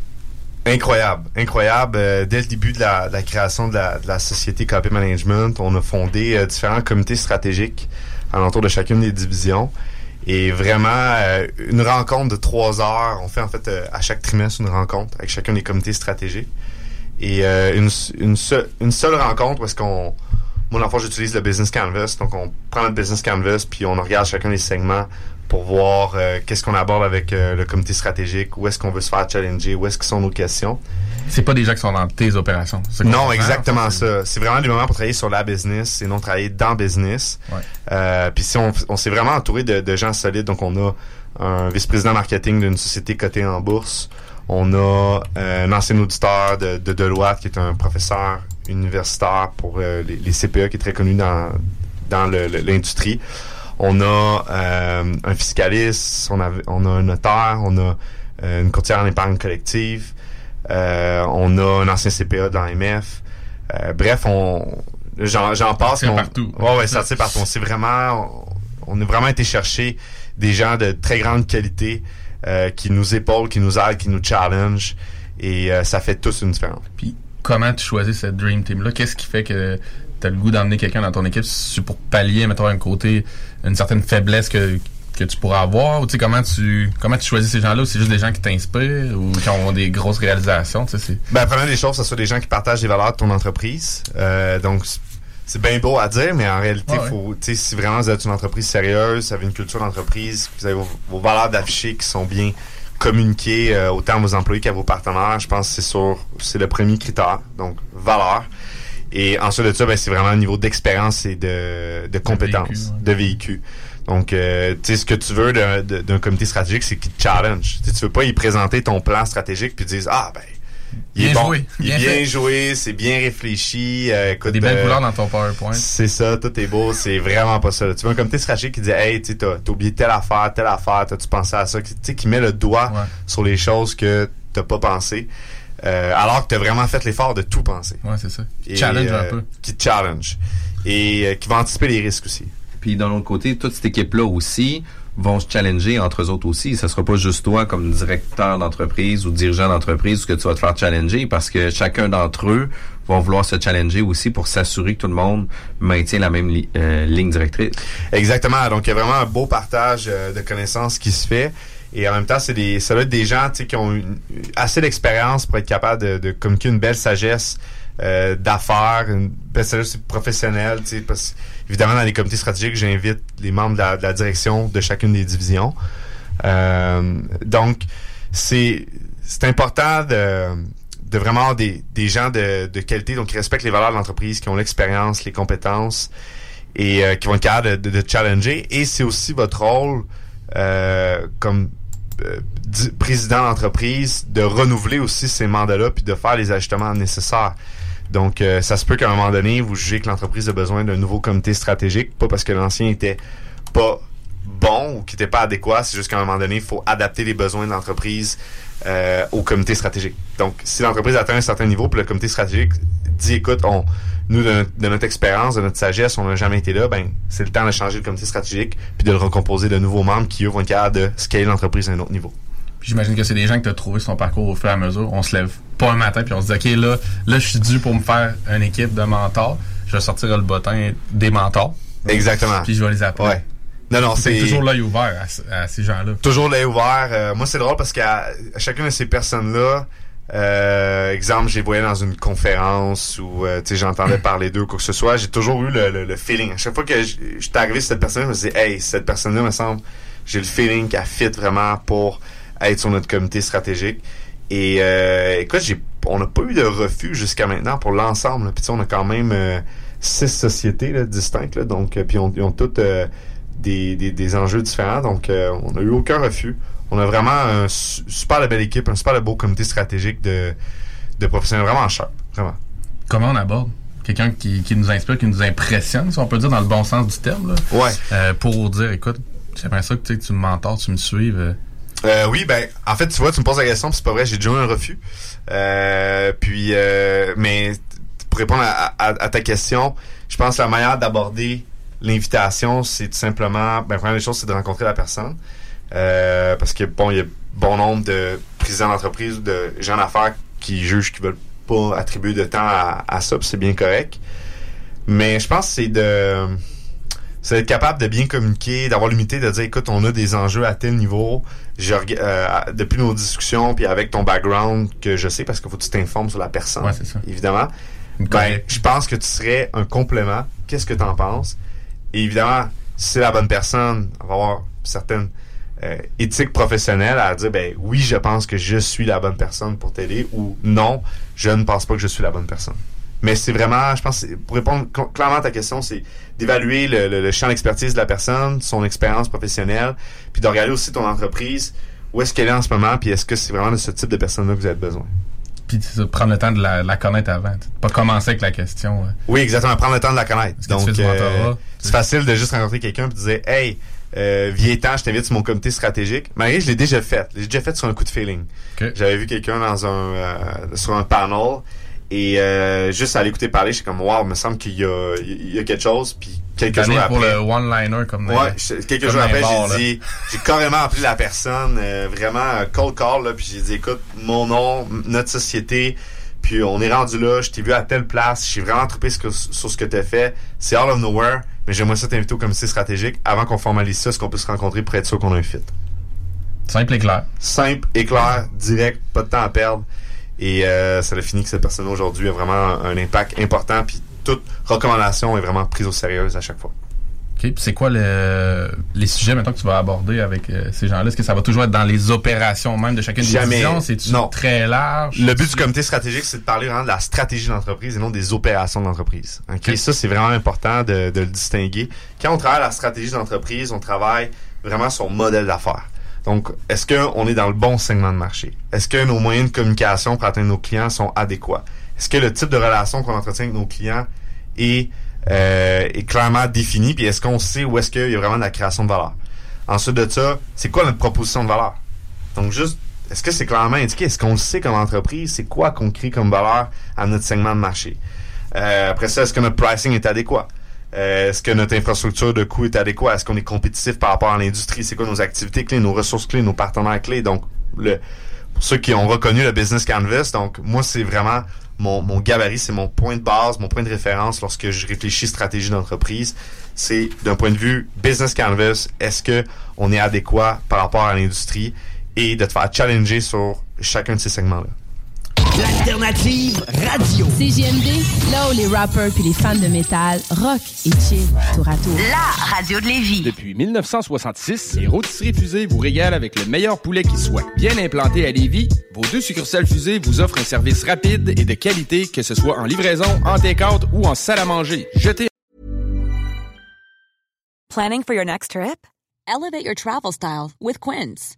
Incroyable, incroyable. Euh, dès le début de la, création de la, société KP Management, on a fondé euh, différents comités stratégiques alentour de chacune des divisions. Et vraiment, une rencontre de trois heures. On fait en fait à chaque trimestre une rencontre avec chacun des comités stratégiques. Et une, une, une seule rencontre parce qu'on... Moi, dans j'utilise le Business Canvas. Donc, on prend le Business Canvas, puis on regarde chacun des segments pour voir euh, qu'est-ce qu'on aborde avec euh, le comité stratégique, où est-ce qu'on veut se faire challenger, où est-ce que sont nos questions. C'est pas des gens qui sont dans tes opérations. Non, exactement ça. C'est vraiment des moments pour travailler sur la business et non travailler dans business. Euh, puis si on, on s'est vraiment entouré de, gens solides, donc on a un vice-président marketing d'une société cotée en bourse. On a un ancien auditeur de, de Deloitte qui est un professeur universitaire pour les, les, CPE qui est très connu dans, dans l'industrie. On a euh, un fiscaliste, on a, on a un notaire, on a euh, une courtière en épargne collective, euh, on a un ancien CPA de l'AMF. bref, on j'en passe. Ça partout. Ouais, ouais, ça c'est partout. On vraiment, on, a vraiment été chercher des gens de très grande qualité qui nous épaulent, qui nous aident, qui nous challenge, et ça fait tous une différence. Puis comment tu choisis cette dream team là Qu'est-ce qui fait que tu as le goût d'emmener quelqu'un dans ton équipe? C'est pour pallier, mettons, un côté, une certaine faiblesse que, que tu pourras avoir? Ou tu sais, comment tu, comment tu choisis ces gens-là? Ou c'est juste des gens qui t'inspirent? Ou qui ont des grosses réalisations? Tu sais, ben, la première des choses, ce sont des gens qui partagent les valeurs de ton entreprise. Euh, donc, c'est bien beau à dire, mais en réalité, faut, tu sais, si vraiment vous êtes une entreprise sérieuse, vous avez une culture d'entreprise, vous avez vos, valeurs d'afficher qui sont bien communiquées euh, autant à vos employés qu'à vos partenaires, je pense que c'est sur, c'est le premier critère. Donc, valeur. Et ensuite de ça, ben, c'est vraiment un niveau d'expérience et de, de compétences, de véhicule. Donc, euh, tu sais, ce que tu veux d'un comité stratégique, c'est qu'il te challenge. tu veux pas y présenter ton plan stratégique puis dire ah ben il est bon, joué. il est bien joué, c'est bien réfléchi. Euh, des belles euh, couleurs dans ton PowerPoint. C'est ça, tout est beau, c'est vraiment pas ça. Tu veux un comité stratégique qui dit hey, tu t'as oublié telle affaire, telle affaire, t'as tu pensé à ça, tu sais, qui met le doigt sur les choses que t'as pas pensé. Euh, alors que tu as vraiment fait l'effort de tout penser. Ouais, c'est ça. Qui challenge un peu. Qui challenge. Et euh, qui va anticiper les risques aussi. Puis d'un autre côté, toute cette équipe-là aussi vont se challenger entre eux autres aussi. Ça sera pas juste toi comme directeur d'entreprise ou dirigeant d'entreprise que tu vas te faire challenger parce que chacun d'entre eux vont vouloir se challenger aussi pour s'assurer que tout le monde maintient la même ligne directrice. Exactement. Donc il y a vraiment un beau partage de connaissances qui se fait. Et en même temps, c'est des, ça doit être des gens qui ont assez d'expérience pour être capables de, communiquer une belle sagesse euh, d'affaires, une belle sagesse professionnelle. Évidemment, dans les comités stratégiques, j'invite les membres de la, direction de chacune des divisions. Euh, donc, c'est important de, de vraiment avoir des, des gens de, de qualité, donc qui respectent les valeurs de l'entreprise, qui ont l'expérience, les compétences et euh, qui vont être capables de, de, de challenger. Et c'est aussi votre rôle euh, comme euh, président d'entreprise de renouveler aussi ces mandats-là puis de faire les ajustements nécessaires. Donc, euh, ça se peut qu'à un moment donné, vous jugez que l'entreprise a besoin d'un nouveau comité stratégique, pas parce que l'ancien était pas bon ou qui n'était pas adéquat, c'est juste qu'à un moment donné, il faut adapter les besoins de l'entreprise euh, au comité stratégique. Donc, si l'entreprise atteint un certain niveau, puis le comité stratégique dit, écoute, on, nous, de, notre expérience, de notre sagesse, on n'a jamais été là, ben, c'est le temps de changer le comité stratégique, puis de le recomposer de nouveaux membres qui, eux, vont être capables de scaler l'entreprise à un autre niveau. J'imagine que c'est des gens que tu as trouvé son parcours au fur et à mesure. On se lève pas un matin puis on se dit OK là, là je suis dû pour me faire une équipe de mentors. Je vais sortir le bottin des mentors. Exactement. Puis je vais les appeler. Ouais. Non, non, c'est toujours l'œil ouvert à, ces gens-là. Toujours l'œil ouvert. Euh, moi, c'est drôle parce qu'à chacune de ces personnes-là, euh, exemple, j'ai voyé dans une conférence où euh, j'entendais parler d'eux quoi que ce soit, j'ai toujours eu le, le, feeling. À chaque fois que je suis arrivé sur cette personne, je me disais, hey, cette personne-là me semble, j'ai le feeling qu'elle fit vraiment pour être sur notre comité stratégique. Et euh, écoute, j'ai, on n'a pas eu de refus jusqu'à maintenant pour l'ensemble. Puis on a quand même euh, six sociétés là, distinctes, là, donc puis on, ils ont toutes des, des, des, enjeux différents, donc on n'a eu aucun refus on a vraiment un super belle équipe, un super beau comité stratégique de, de professionnels vraiment cher, vraiment. Comment on aborde? Quelqu'un qui, qui, nous inspire, qui nous impressionne, si on peut dire dans le bon sens du terme, là, ouais. Euh, pour dire, écoute, j'aimerais ça que tu me mentors, tu me suives. Euh. Euh, oui, ben, en fait, tu vois, tu me poses la question, c'est pas vrai, j'ai déjà eu un refus. puis, mais pour répondre à, ta question, je pense que la manière d'aborder l'invitation, c'est tout simplement, ben, première des choses, c'est de rencontrer la personne. Euh, parce que bon, il y a bon nombre de présidents d'entreprise ou de gens d'affaires qui jugent qu'ils veulent pas attribuer de temps à, à ça, c'est bien correct. Mais je pense que c'est de c'est d'être capable de bien communiquer, d'avoir l'humilité de dire écoute, on a des enjeux à tel niveau. Je, euh, depuis nos discussions, puis avec ton background que je sais, parce qu'il faut que tu t'informes sur la personne, évidemment. Ben, je pense que tu serais un complément. Qu'est-ce que tu en penses? Et évidemment, si c'est la bonne personne, on va avoir certaines euh, éthiques professionnelles à dire ben oui, je pense que je suis la bonne personne pour t'aider ou non, je ne pense pas que je suis la bonne personne. Mais c'est vraiment, je pense, pour répondre clairement à ta question, c'est d'évaluer le, champ d'expertise de la personne, son expérience professionnelle, puis de regarder aussi ton entreprise, où est-ce qu'elle est en ce moment, puis est-ce que c'est vraiment de ce type de personne-là que vous avez besoin. Puis prendre le temps de la, connaître avant. Pas commencer avec la question. Euh. Oui, exactement. Prendre le temps de la connaître. Donc, euh, c'est facile de juste rencontrer quelqu'un et de dire, hey, euh, temps, je t'invite sur mon comité stratégique. Mais je l'ai déjà fait. J'ai déjà fait sur un coup de feeling. J'avais vu quelqu'un dans un euh, sur un panel et euh, juste à l'écouter parler, j'étais comme wow, il me semble qu'il y a, il y a quelque chose. Puis quelques jours après, pour le one-liner comme ouais, quelques jours après, j'ai dit, j'ai carrément appelé la personne, euh, vraiment cold call là, puis j'ai dit écoute, mon nom, notre société, puis on est rendu là, je t'ai vu à telle place, j'ai vraiment troupé sur ce que tu as fait, c'est out of nowhere, mais j'aimerais ça t'inviter au comité stratégique avant qu'on formalise ça, ce qu'on peut se rencontrer pour être sûr qu'on a un fit. Simple et clair. Simple et clair, direct, pas de temps à perdre. Et euh, ça a fini que cette personne aujourd'hui a vraiment un impact important. Puis toute recommandation est vraiment prise au sérieux à chaque fois. OK. c'est quoi le, les sujets maintenant que tu vas aborder avec euh, ces gens-là? Est-ce que ça va toujours être dans les opérations même de chacune des divisions? C'est très large? Le but du comité stratégique, c'est de parler vraiment de la stratégie de l'entreprise et non des opérations de l'entreprise. OK? Ça, c'est vraiment important de, de le distinguer. Quand on travaille la stratégie de l'entreprise, on travaille vraiment sur le modèle d'affaires. Donc, est-ce qu'on est dans le bon segment de marché? Est-ce que nos moyens de communication pour atteindre nos clients sont adéquats? Est-ce que le type de relation qu'on entretient avec nos clients est, euh, est clairement défini? Puis est-ce qu'on sait où est-ce qu'il y a vraiment de la création de valeur? Ensuite de ça, c'est quoi notre proposition de valeur? Donc, juste, est-ce que c'est clairement indiqué? Est-ce qu'on sait comme entreprise? C'est quoi qu'on crée comme valeur à notre segment de marché? Euh, après ça, est-ce que notre pricing est adéquat? Euh, est-ce que notre infrastructure de coût est adéquate? Est-ce qu'on est compétitif par rapport à l'industrie? C'est quoi nos activités clés, nos ressources clés, nos partenaires clés? Donc, le, pour ceux qui ont reconnu le Business Canvas, donc moi, c'est vraiment mon, mon gabarit, c'est mon point de base, mon point de référence lorsque je réfléchis stratégie d'entreprise. C'est d'un point de vue Business Canvas, est-ce que on est adéquat par rapport à l'industrie et de te faire challenger sur chacun de ces segments-là? L'alternative radio. CGMD, là où les rappers puis les fans de métal rock et chill tour à tour. La radio de Lévis. Depuis 1966, les rôtisseries fusées vous régalent avec le meilleur poulet qui soit. Bien implanté à Lévis, vos deux succursales fusées vous offrent un service rapide et de qualité, que ce soit en livraison, en take-out ou en salle à manger. Jetez. Planning for your next trip? Elevate your travel style with Quince.